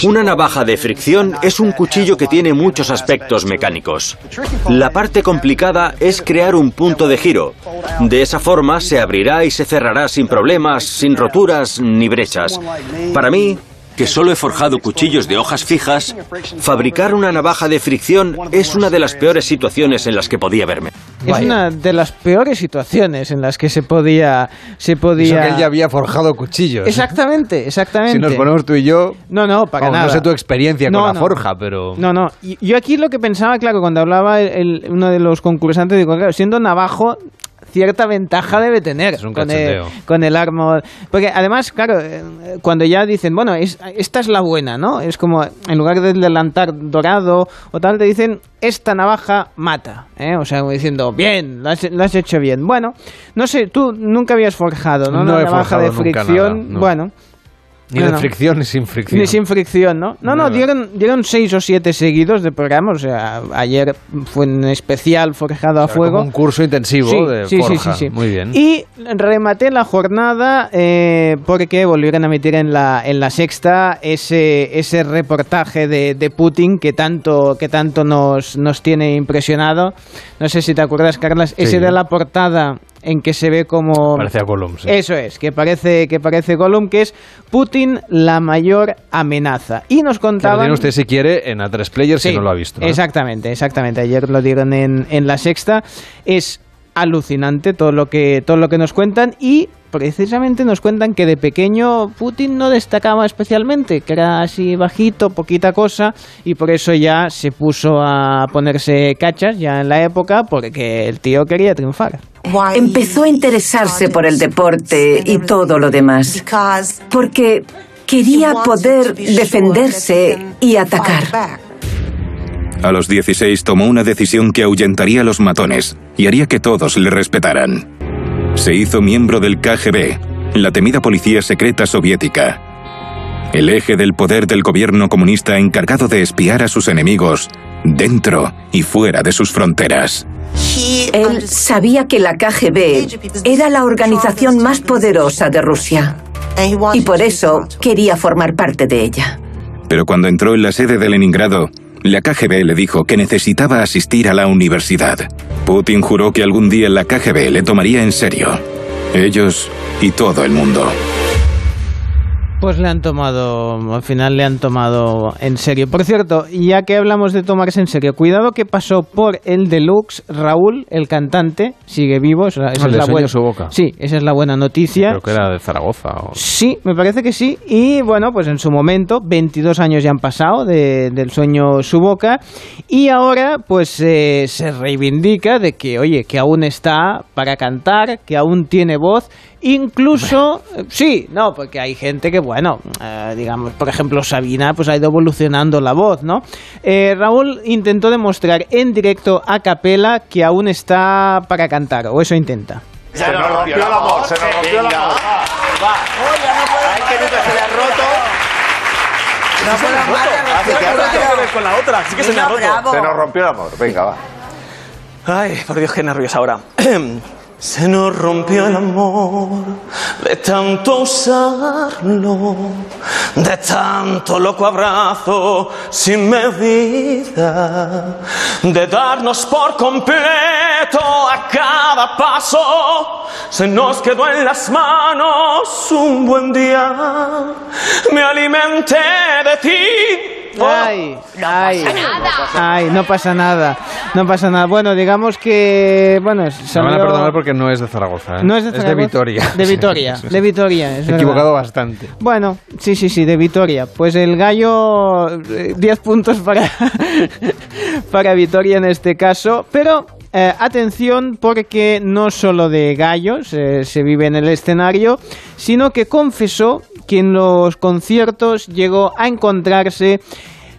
Una navaja de fricción es un cuchillo que tiene muchos aspectos mecánicos. La parte complicada es crear un punto de giro. De esa forma se abrirá y se cerrará sin problemas, sin roturas ni brechas. Para mí, que solo he forjado cuchillos de hojas fijas, fabricar una navaja de fricción es una de las peores situaciones en las que podía verme. Es una de las peores situaciones en las que se podía... Se Eso podía... que él ya había forjado cuchillos. Exactamente, exactamente. Si nos ponemos tú y yo... No, no, para Vamos, nada. No sé tu experiencia No, con la forja, pero... No, no. Yo aquí lo que pensaba, claro, cuando hablaba el- uno de los concursantes, digo, claro, siendo navajo, cierta ventaja debe tener un con, el, con el. Porque además, claro, eh, cuando ya dicen, bueno, es- esta es la buena, ¿no? Es como, en lugar del delantar dorado o tal, te dicen, esta navaja mata, ¿eh? O sea, como diciendo, bien, lo has, lo has hecho bien. Bueno, no sé, tú nunca habías forjado, ¿no? No Una navaja de fricción, nada, no. bueno. Ni No, de no. fricción ni sin fricción. Ni sin fricción, ¿no? No, no, dieron, dieron seis o siete seguidos de programas. O sea, ayer fue un especial forjado a fuego. como un curso intensivo Sí, de sí, sí, forja. sí, sí. Muy bien. Y rematé la jornada eh, porque volvieron a emitir en la, en la sexta ese, ese reportaje de, de Putin que tanto, que tanto nos, nos tiene impresionado. No sé si te acuerdas, Carlas, ese de la portada en que se ve como... Parece a Gollum, sí. Eso es, que parece, que parece Gollum, que es Putin la mayor amenaza. Y nos Que lo contaban... tiene usted si quiere en A3 Player si no lo ha visto. ¿no? Exactamente, exactamente. Ayer lo dieron en, en la sexta. Es alucinante todo lo que todo lo que nos cuentan y precisamente nos cuentan que de pequeño Putin no destacaba especialmente, que era así bajito, poquita cosa y por eso ya se puso a ponerse cachas ya en la época porque el tío quería triunfar. Empezó a interesarse por el deporte y todo lo demás, porque quería poder defenderse y atacar. A los 16 tomó una decisión que ahuyentaría a los matones y haría que todos le respetaran. Se hizo miembro del KGB, la temida policía secreta soviética. El eje del poder del gobierno comunista encargado de espiar a sus enemigos dentro y fuera de sus fronteras. Él sabía que la KGB era la organización más poderosa de Rusia y por eso quería formar parte de ella. Pero cuando entró en la sede de Leningrado, la KGB le dijo que necesitaba asistir a la universidad. Putin juró que algún día la KGB le tomaría en serio. Ellos y todo el mundo. Pues le han tomado, al final le han tomado en serio. Por cierto, ya que hablamos de tomarse en serio, cuidado que pasó por el Deluxe, Raúl, el cantante, sigue vivo, esa, esa Ah, es la buena. su boca. Sí, esa es la buena noticia. Creo que era de Zaragoza. o- Sí, me parece que sí. Y bueno, pues en su momento, 22 años ya han pasado de- del sueño su boca. Y ahora, pues eh, se reivindica de que, oye, que aún está para cantar, que aún tiene voz. Incluso, sí, no, porque hay gente que, bueno, eh, digamos, por ejemplo, Sabina, pues ha ido evolucionando la voz, ¿no? Eh, Raúl intentó demostrar en directo a capela que aún está para cantar, o eso intenta. Se nos rompió el amor, se nos rompió el amor. Va. Ay, que nunca se le ha roto. No se puedo roto. con la otra. Sí que se me ha Venga, roto. Se nos rompió el amor. Venga, va. Ay, por Dios, qué nervios ahora. Se nos rompió el amor de tanto usarlo, de tanto loco abrazo sin medida, de darnos por completo a cada paso. Se nos quedó en las manos un buen día, me alimenté de ti. Ay, ay, pasa nada. ay, no pasa nada, no pasa nada. Bueno, digamos que, bueno, Me salió... van a perdonar porque no es de Zaragoza. ¿eh? No es de Zaragoza. Vitoria. De Vitoria, de Vitoria. es He verdad. equivocado bastante. Bueno, sí, sí, sí, de Vitoria. Pues el gallo, eh, 10 puntos para, para Vitoria en este caso. Pero eh, atención porque no solo de gallos eh, se vive en el escenario, sino que confesó que en los conciertos llegó a encontrarse,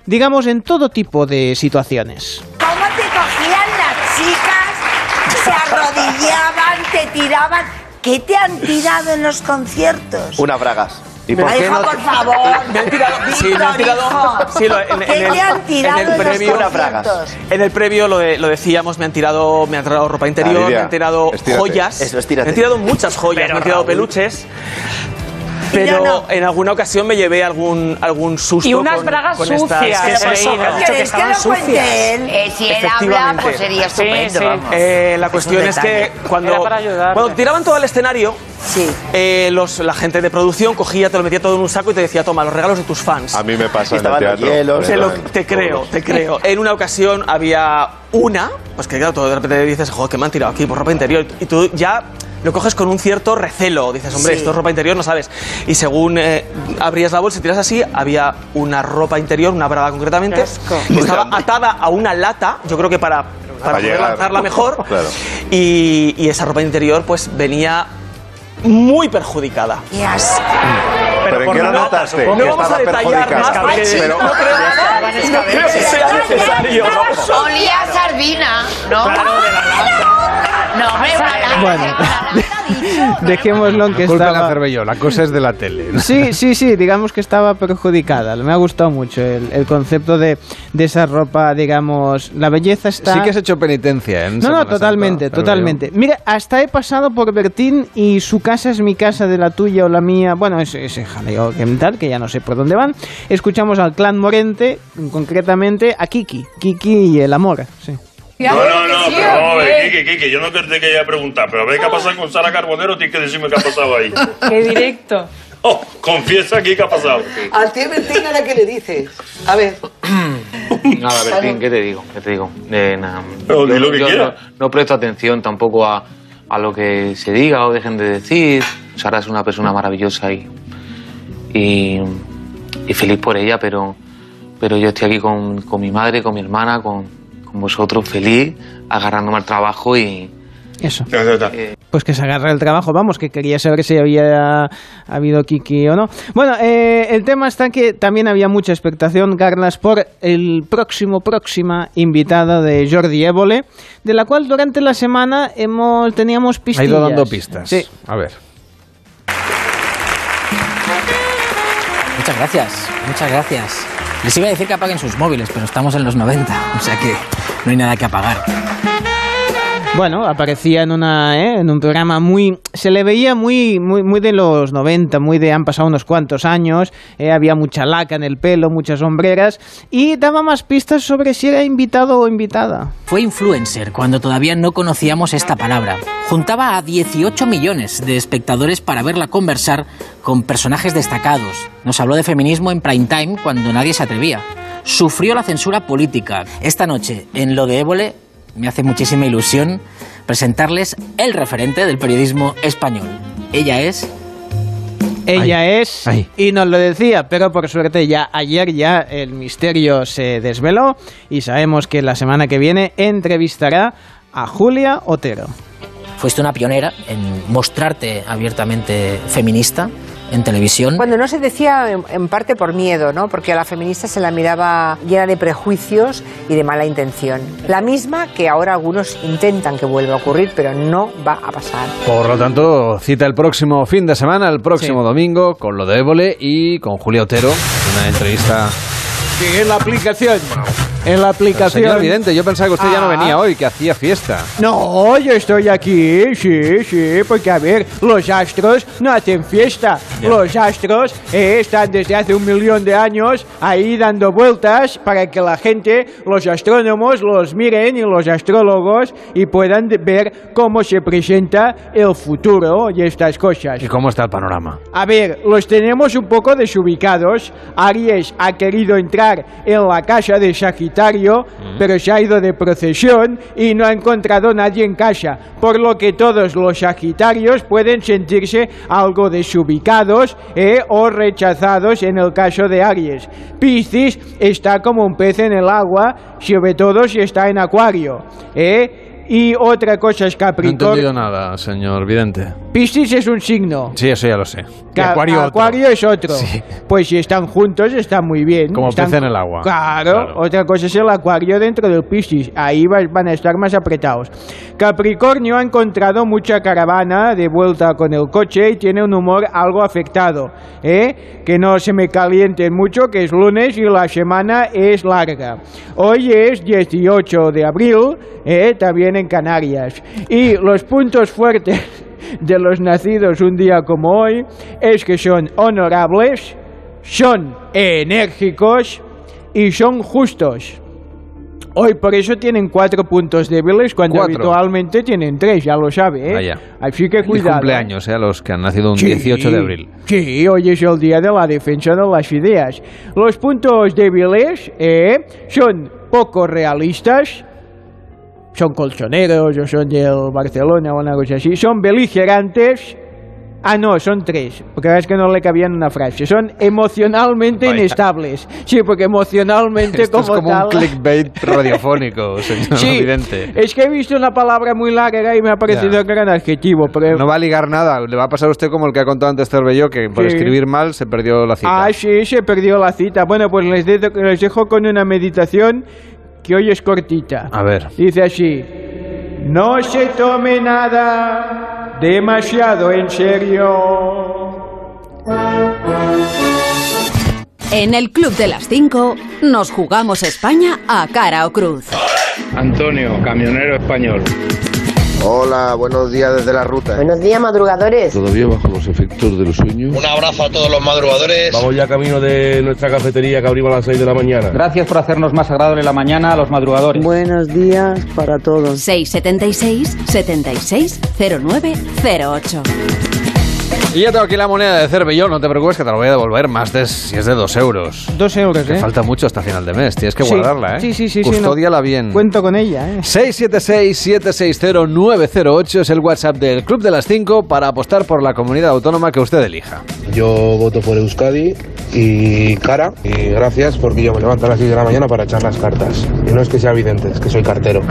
digamos, en todo tipo de situaciones. ¿Cómo te cogían las chicas? Se arrodillaban, te tiraban. ¿Qué te han tirado en los conciertos? Unas bragas. ¿Y por qué no por favor. Me han tirado. Sí, me han tirado. Sí, lo- en, ¿Qué en el, han tirado en el previo. conciertos? En el previo lo, de- lo decíamos, me han tirado, me han tirado ropa interior, Lidia, me han tirado estírate. joyas. Eso, me han tirado muchas joyas, Pero, me han tirado Raúl. peluches. Pero no. en alguna ocasión me llevé algún, algún susto. Y unas con- bragas con sucias. Estas, Pero eso, bueno, que que ¿Quieres que estaban lo sucias. cuente él? Eh, si él habla, pues sería Sí, estupendo, sí. vamos. Eh, la Es cuestión un es que cuando, cuando tiraban todo al escenario, eh, los, la gente de producción cogía, te lo metía todo en un saco y te decía, toma, los regalos de tus fans. A mí me pasa en el teatro. hielos. Te, lo- te creo, te creo. En una ocasión había una, pues que claro, tú de repente dices, joder, que me han tirado aquí por ropa interior. Y tú ya lo coges con un cierto recelo. Dices, hombre, Sí. esto es ropa interior, no sabes. Y según eh, abrías la bolsa y tiras así, había una ropa interior, una brava concretamente, que estaba atada a una lata, yo creo que para, para Para poder llegar. lanzarla mejor. Claro. Y, y esa ropa interior, pues venía muy perjudicada. Qué asco. ¿Pero en qué lo no- notaste? No vamos a detallar más Pero- no creo, no creo que sea necesario. Olía a sardina, ¿no? Una lata. Bueno, dejémoslo en que Culpa la estaba... Cervelló, la cosa es de la tele. ¿no? Sí, sí, sí, digamos que estaba perjudicada. Me ha gustado mucho el, el concepto de, de esa ropa, digamos, la belleza está... Sí que has hecho penitencia, ¿eh? en No, no, Santa, totalmente, totalmente. Mira, hasta he pasado por Bertín y su casa es mi casa de la tuya o la mía. Bueno, ese, ese jaleo que tal, que ya no sé por dónde van. Escuchamos al clan Morente, concretamente a Kiki. Kiki y el amor, sí. No, no, no, pero vamos a ver, Kike, Kike, yo no te te quería preguntar, pero a ver qué ha pasado con Sara Carbonero, tienes que decirme qué ha pasado ahí. Qué directo. Oh, confiesa aquí qué ha pasado. Al tío Bertín, ¿ahora qué le dices? A ver. Nada, Bertín, ¿qué te digo? ¿Qué te digo? Eh, nada. Pero di lo que yo quieras. No, no presto atención tampoco a, a lo que se diga o dejen de decir. Sara es una persona maravillosa y, y, y feliz por ella, pero, pero yo estoy aquí con, con mi madre, con mi hermana, con, con vosotros, feliz, agarrándome al trabajo y... Eso. Pues que se agarra el trabajo, vamos, que quería saber si había habido Kiki o no. Bueno, eh, el tema está que también había mucha expectación, Carlas, por el próximo, próxima invitada de Jordi Évole, de la cual durante la semana hemos teníamos Ha pistas. ido dando pistas. Sí. A ver. Muchas gracias, muchas gracias. Les iba a decir que apaguen sus móviles, pero estamos en los 90, o sea que no hay nada que apagar. Bueno, aparecía en una ¿eh? en un programa muy se le veía muy muy muy de los 90, muy de han pasado unos cuantos años, eh, había mucha laca en el pelo, muchas sombreras y daba más pistas sobre si era invitado o invitada. Fue influencer cuando todavía no conocíamos esta palabra. Juntaba a 18 millones de espectadores para verla conversar con personajes destacados. Nos habló de feminismo en prime time cuando nadie se atrevía. Sufrió la censura política. Esta noche, en lo de Évole, me hace muchísima ilusión presentarles el referente del periodismo español. Ella es... Ella es y nos lo decía, pero por suerte ya ayer ya el misterio se desveló y sabemos que la semana que viene entrevistará a Julia Otero. Fuiste una pionera en mostrarte abiertamente feminista en televisión. Cuando no se decía en, en parte por miedo, ¿no? Porque a la feminista se la miraba llena de prejuicios y de mala intención. La misma que ahora algunos intentan que vuelva a ocurrir, pero no va a pasar. Por lo tanto, cita el próximo fin de semana, el próximo domingo, con lo de Évole y con Julio Otero, una entrevista en la aplicación. En la aplicación. Señor Vidente, yo pensaba que usted ya no Ah. venía hoy, que hacía fiesta. No, yo estoy aquí, sí, sí, porque a ver, los astros no hacen fiesta. Los astros eh, están desde hace un millón de años ahí dando vueltas para que la gente, los astrónomos, los miren y los astrólogos y puedan ver cómo se presenta el futuro y estas cosas. ¿Y cómo está el panorama? A ver, los tenemos un poco desubicados. Aries ha querido entrar en la casa de Sagitario, pero se ha ido de procesión y no ha encontrado nadie en casa. Por lo que todos los Sagitarios pueden sentirse algo desubicados eh, o rechazados en el caso de Aries. Piscis está como un pez en el agua, sobre todo si está en Acuario. eh. Y otra cosa es No he Capricornio. entendido nada, señor Vidente. Piscis es un signo. Sí, eso ya lo sé. Ca- Acuario, otro. es otro. Pues si están juntos, están muy bien. Como Están- pez en el agua. Claro, Claro. otra cosa es el acuario dentro del Piscis. Ahí va- van a estar más apretados. Capricornio ha encontrado mucha caravana de vuelta con el coche y tiene un humor algo afectado. ¿eh? Que no se me calienten mucho, que es lunes y la semana es larga. Hoy es 18 de abril, ¿eh? también en Canarias. Y los puntos fuertes de los nacidos un día como hoy es que son honorables, son enérgicos y son justos. Hoy por eso tienen cuatro puntos débiles cuando Cuatro. habitualmente tienen tres, ya lo sabe, ¿eh? Vaya. Así que cuidado. cumpleaños, eh, a los que han nacido un Sí. 18 de abril. Sí, hoy es el día de la defensa de las ideas. Los puntos débiles eh, son poco realistas, son colchoneros o son del Barcelona o una cosa así, son beligerantes. Ah, no, son tres, porque es que no le cabía en una frase. Son emocionalmente Vaya. inestables. Sí, porque emocionalmente Esto es como como tal... un clickbait radiofónico, señor Sí, Vidente. es que he visto una palabra muy larga y me ha parecido Ya. que era un adjetivo, pero... No va a ligar nada. Le va a pasar a usted como el que ha contado antes Cervelló, que por Sí. escribir mal se perdió la cita. Ah, sí, se perdió la cita. Bueno, pues les dejo con una meditación que hoy es cortita. A ver. Dice así, no se tome nada demasiado en serio. En el Club de las 5 nos jugamos España a cara o cruz. Antonio, camionero español. Hola, buenos días desde la ruta. Buenos días, madrugadores. ¿Todavía bajo los efectos del sueño? Un abrazo a todos los madrugadores. Vamos ya camino de nuestra cafetería que abrimos a las 6 de la mañana. Gracias por hacernos más agradable la mañana a los madrugadores. Buenos días para todos. 676 76 09 08. Y ya tengo aquí la moneda de Cervelló. No te preocupes que te la voy a devolver más de si es de dos euros. Dos euros, Que ¿eh? falta mucho hasta final de mes. Tienes que Sí. guardarla, ¿eh? Sí, sí, sí, sí, no. Custódiala bien. Cuento con ella, ¿eh? 676-760-908 es el WhatsApp del Club de las 5 para apostar por la comunidad autónoma que usted elija. Yo voto por Euskadi y cara. Y gracias porque yo me levanto a las 6 de la mañana para echar las cartas. Y no es que sea evidente, es que soy cartero.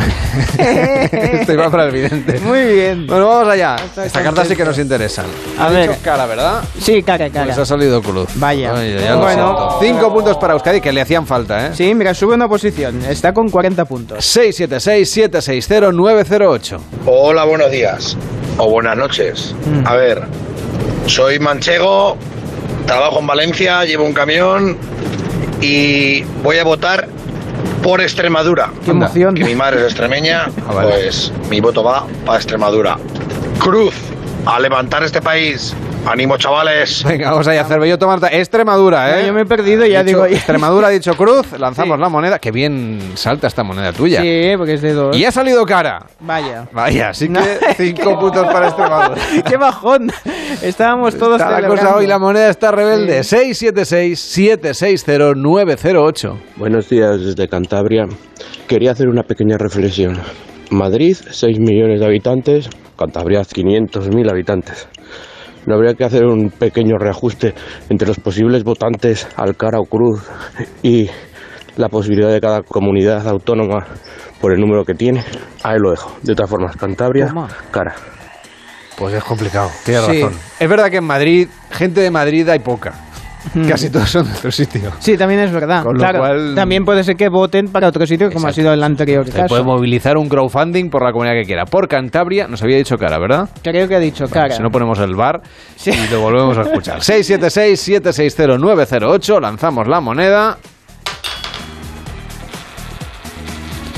Esto iba para el vidente. Muy bien. Bueno, vamos allá. Esta carta sí que nos interesan. A ver. Cara, ¿verdad? Sí, cara, cara. Pues ha salido cruz. Vaya. Oye, ya lo Bueno. siento. Cinco puntos para Euskadi que le hacían falta, ¿eh? Sí, mira, sube una posición. Está con 40 puntos. 676-760-908. Hola, buenos días. O buenas noches. Mm. A ver, soy manchego, trabajo en Valencia, llevo un camión y voy a votar por Extremadura. Qué emoción. Que mi madre es extremeña, Ah, vale. pues mi voto va para Extremadura. Cruz, a levantar este país. Ánimo, chavales. Venga, vamos allá, Cervello, toma nota. Extremadura, ¿eh? No, yo me he perdido, ya dicho- digo. Extremadura ha dicho cruz, lanzamos la moneda. Que bien salta esta moneda tuya. Sí, porque es de dos. Y ha salido cara. Vaya. Vaya, así No. que cinco puntos para Extremadura. ¡Qué bajón! Estábamos todos Está la cosa hoy, la moneda está rebelde. 676-760-908. Buenos días desde Cantabria. Quería hacer una pequeña reflexión. Madrid, 6 millones de habitantes. Cantabria, 500.000 habitantes. ¿No habría que hacer un pequeño reajuste entre los posibles votantes al cara o cruz y la posibilidad de cada comunidad autónoma por el número que tiene? Ahí lo dejo. De todas formas, Cantabria, cara. Pues es complicado, tienes Sí. razón. Es verdad que en Madrid, gente de Madrid hay poca. Mm. casi todos son de otro sitio. Sí, también es verdad. Con lo cual... También puede ser que voten para otro sitio, como ha sido el anterior Se puede movilizar un crowdfunding por la comunidad que quiera. Por Cantabria, nos había dicho cara, ¿verdad? Creo que ha dicho cara. Si no ponemos el bar sí. y lo volvemos a escuchar. 676-760-908, lanzamos la moneda.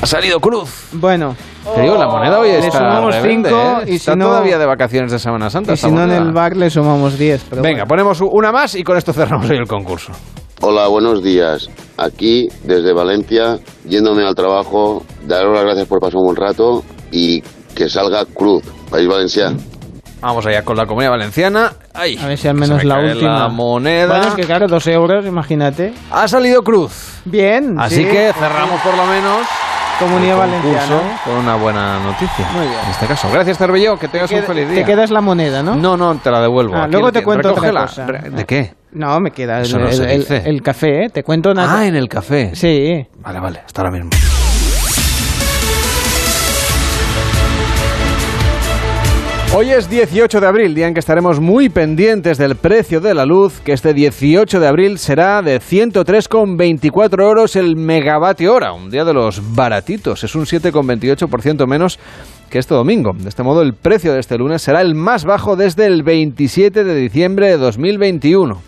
Ha salido cruz. Bueno. Te digo, la moneda hoy Le está sumamos rebelde, cinco ¿eh? y está si no- todavía de vacaciones de Semana Santa. Y si no en el bar le sumamos 10. pero Venga, ponemos una más y con esto cerramos hoy el concurso. Hola, buenos días. Aquí, desde Valencia, yéndome al trabajo, daros las gracias por pasar un buen rato y que salga Cruz, País Valenciano. Vamos allá con la Comunidad Valenciana. Ay, A ver si al menos me la última. La moneda. Bueno, es que claro, dos euros, imagínate. Ha salido cruz. Bien. Así sí. que cerramos por lo menos Comunidad Valenciana. con una buena noticia. Muy bien. En este caso. Gracias, Cervelló. Que tengas un feliz Te día. quedas la moneda, ¿no? No, no, te la devuelvo. Ah, luego te cuento otra cosa. ¿De qué? No, me queda el, no el café, ¿eh? Te cuento una... Ah, en el café. Sí. Vale, vale. Hasta ahora mismo. Hoy es 18 de abril, día en que estaremos muy pendientes del precio de la luz, que este 18 de abril será de 103,24 euros el megavatio hora, un día de los baratitos, es un 7,28% menos que este domingo. De este modo, el precio de este lunes será el más bajo desde el 27 de diciembre de 2021.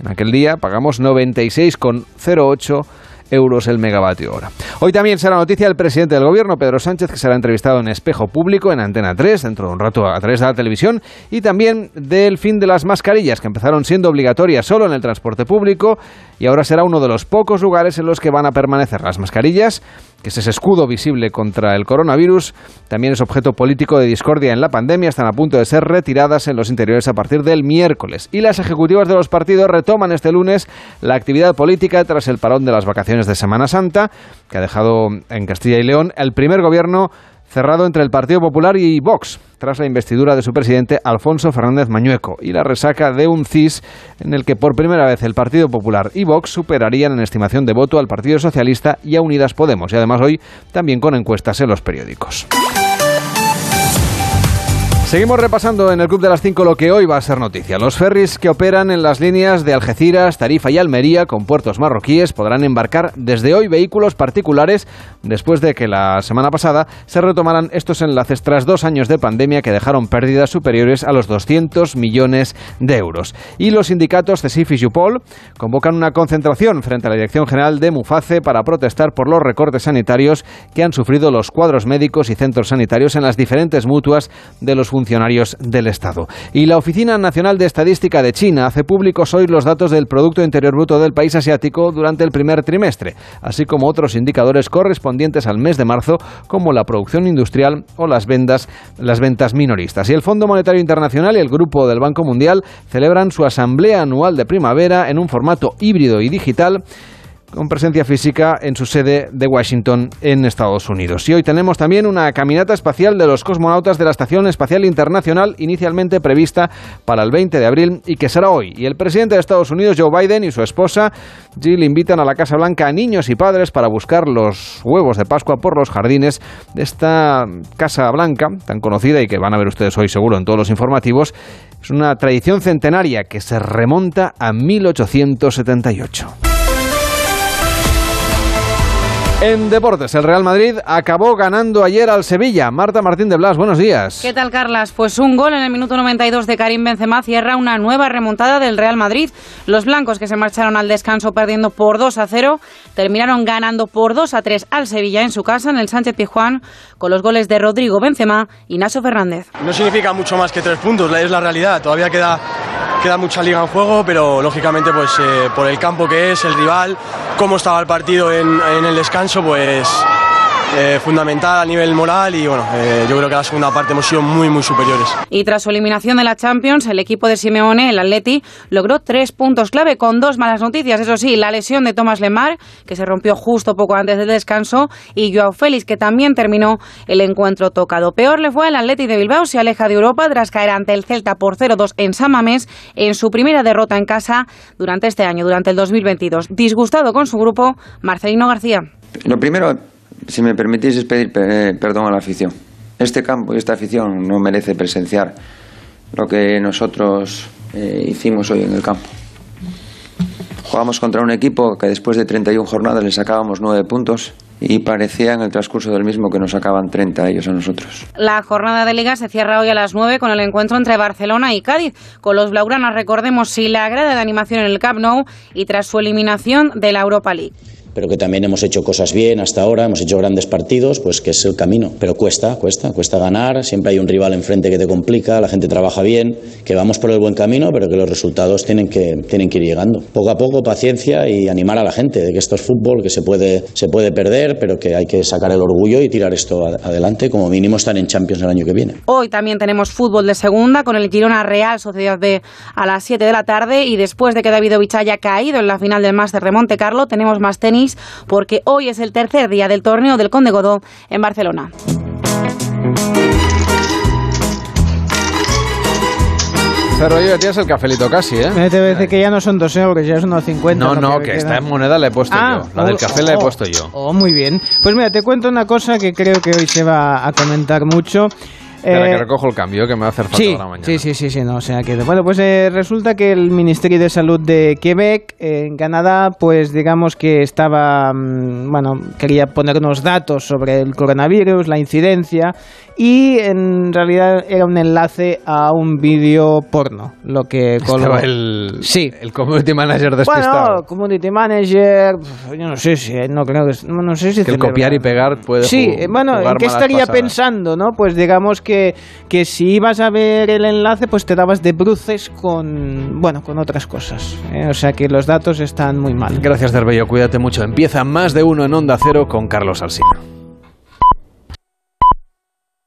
En aquel día pagamos 96,08 euros el megavatio hora. Hoy también será noticia el presidente del gobierno, Pedro Sánchez, que será entrevistado en Espejo Público, en Antena 3, dentro de un rato a través de la televisión, y también del fin de las mascarillas, que empezaron siendo obligatorias solo en el transporte público, y ahora será uno de los pocos lugares en los que van a permanecer las mascarillas, que es ese escudo visible contra el coronavirus, también es objeto político de discordia en la pandemia, están a punto de ser retiradas en los interiores a partir del miércoles. Y las ejecutivas de los partidos retoman este lunes la actividad política tras el parón de las vacaciones de Semana Santa, que ha dejado en Castilla y León el primer gobierno cerrado entre el Partido Popular y Vox, tras la investidura de su presidente Alfonso Fernández Mañueco y la resaca de un CIS en el que por primera vez el Partido Popular y Vox superarían en estimación de voto al Partido Socialista y a Unidas Podemos, y además hoy también con encuestas en los periódicos. Seguimos repasando en el Club de las 5 lo que hoy va a ser noticia. Los ferries que operan en las líneas de Algeciras, Tarifa y Almería con puertos marroquíes podrán embarcar desde hoy vehículos particulares después de que la semana pasada se retomaran estos enlaces tras dos años de pandemia que dejaron pérdidas superiores a los 200 millones de euros. Y los sindicatos CESIF y Jupol convocan una concentración frente a la Dirección General de Muface para protestar por los recortes sanitarios que han sufrido los cuadros médicos y centros sanitarios en las diferentes mutuas de los funcionarios del Estado. Y la Oficina Nacional de Estadística de China hace públicos hoy los datos del Producto Interior Bruto del país asiático durante el primer trimestre, así como otros indicadores correspondientes al mes de marzo, como la producción industrial o las ventas, las ventas minoristas. Y el Fondo Monetario Internacional y el Grupo del Banco Mundial celebran su asamblea anual de primavera en un formato híbrido y digital con presencia física en su sede de Washington en Estados Unidos. Y hoy tenemos también una caminata espacial de los cosmonautas de la Estación Espacial Internacional inicialmente prevista para el 20 de abril y que será hoy. Y el presidente de Estados Unidos, Joe Biden, y su esposa Jill invitan a la Casa Blanca a niños y padres para buscar los huevos de Pascua por los jardines de esta Casa Blanca, tan conocida y que van a ver ustedes hoy seguro en todos los informativos. Es una tradición centenaria que se remonta a 1878. En deportes, el Real Madrid acabó ganando ayer al Sevilla. Marta Martín de Blas, buenos días. ¿Qué tal, Carlas? Pues un gol en el minuto 92 de Karim Benzema cierra una nueva remontada del Real Madrid. Los blancos que se marcharon al descanso perdiendo por 2 a 0 terminaron ganando por 2 a 3 al Sevilla en su casa en el Sánchez Pizjuán con los goles de Rodrigo Benzema y Naso Fernández. No significa mucho más que tres puntos, es la realidad. Todavía queda, queda mucha liga en juego, pero lógicamente pues eh, por el campo que es, el rival, cómo estaba el partido en, en el descanso, pues eh, fundamental a nivel moral y bueno, eh, yo creo que la segunda parte hemos sido muy muy superiores. Y tras su eliminación de la Champions, el equipo de Simeone, el Atleti, logró tres puntos clave con dos malas noticias. Eso sí, la lesión de Thomas Lemar, que se rompió justo poco antes del descanso, y Joao Félix, que también terminó el encuentro tocado. Peor le fue al Atleti de Bilbao, se aleja de Europa tras caer ante el Celta por 0-2 en San Mamés en su primera derrota en casa durante este año, durante el 2022. Disgustado con su grupo, Marcelino García. Lo primero, si me permitís, es pedir eh, perdón a la afición. Este campo y esta afición no merece presenciar lo que nosotros eh, hicimos hoy en el campo. Jugamos contra un equipo que después de 31 jornadas le sacábamos 9 puntos y parecía en el transcurso del mismo que nos sacaban 30 a ellos a nosotros. La jornada de liga se cierra hoy a las 9 con el encuentro entre Barcelona y Cádiz. Con los blaugranas, recordemos, si la grada de animación en el Camp Nou y tras su eliminación de la Europa League. Pero que también hemos hecho cosas bien hasta ahora, hemos hecho grandes partidos, pues que es el camino. Pero cuesta, cuesta, cuesta ganar, siempre hay un rival enfrente que te complica, la gente trabaja bien, que vamos por el buen camino, pero que los resultados tienen que, tienen que ir llegando. Poco a poco, paciencia y animar a la gente de que esto es fútbol, que se puede, se puede perder, pero que hay que sacar el orgullo y tirar esto adelante, como mínimo están en Champions el año que viene. Hoy también tenemos fútbol de segunda con el Girona Real Sociedad B a las 7 de la tarde y después de que Davidovich haya caído en la final del Máster de Monte Carlo, tenemos más tenis porque hoy es el tercer día del torneo del Conde Godó en Barcelona. Cero, ya tienes el cafelito casi, ¿eh? Me te parece que ya no son dos euros, ya son unos 50. No, no, que queda. esta en moneda la he puesto Ah, yo. La del oh, café la he oh, puesto yo. Oh, muy bien. Pues mira, te cuento una cosa que creo que hoy se va a comentar mucho. Espera, Eh, que recojo el cambio, que me va a hacer falta Sí, para mañana. sí, sí, sí, sí, no, o sea que bueno, pues eh, resulta que el Ministerio de Salud de Quebec eh, en Canadá, pues digamos que estaba, mm, bueno, quería poner unos datos sobre el coronavirus, la incidencia y en realidad era un enlace a un vídeo porno, lo que colgó. Estaba el, Sí. el community manager despistado. Bueno, community manager, yo no sé si, no creo que, no, no sé si que el celebra- copiar y pegar puede Sí, eh, bueno, jugar ¿en qué estaría pasadas. pensando, no? Pues digamos que, si ibas a ver el enlace, pues te dabas de bruces con, bueno, con otras cosas. ¿eh? O sea que los datos están muy mal. Gracias, Derbello. Cuídate mucho. Empieza más de uno en Onda Cero con Carlos Alsina.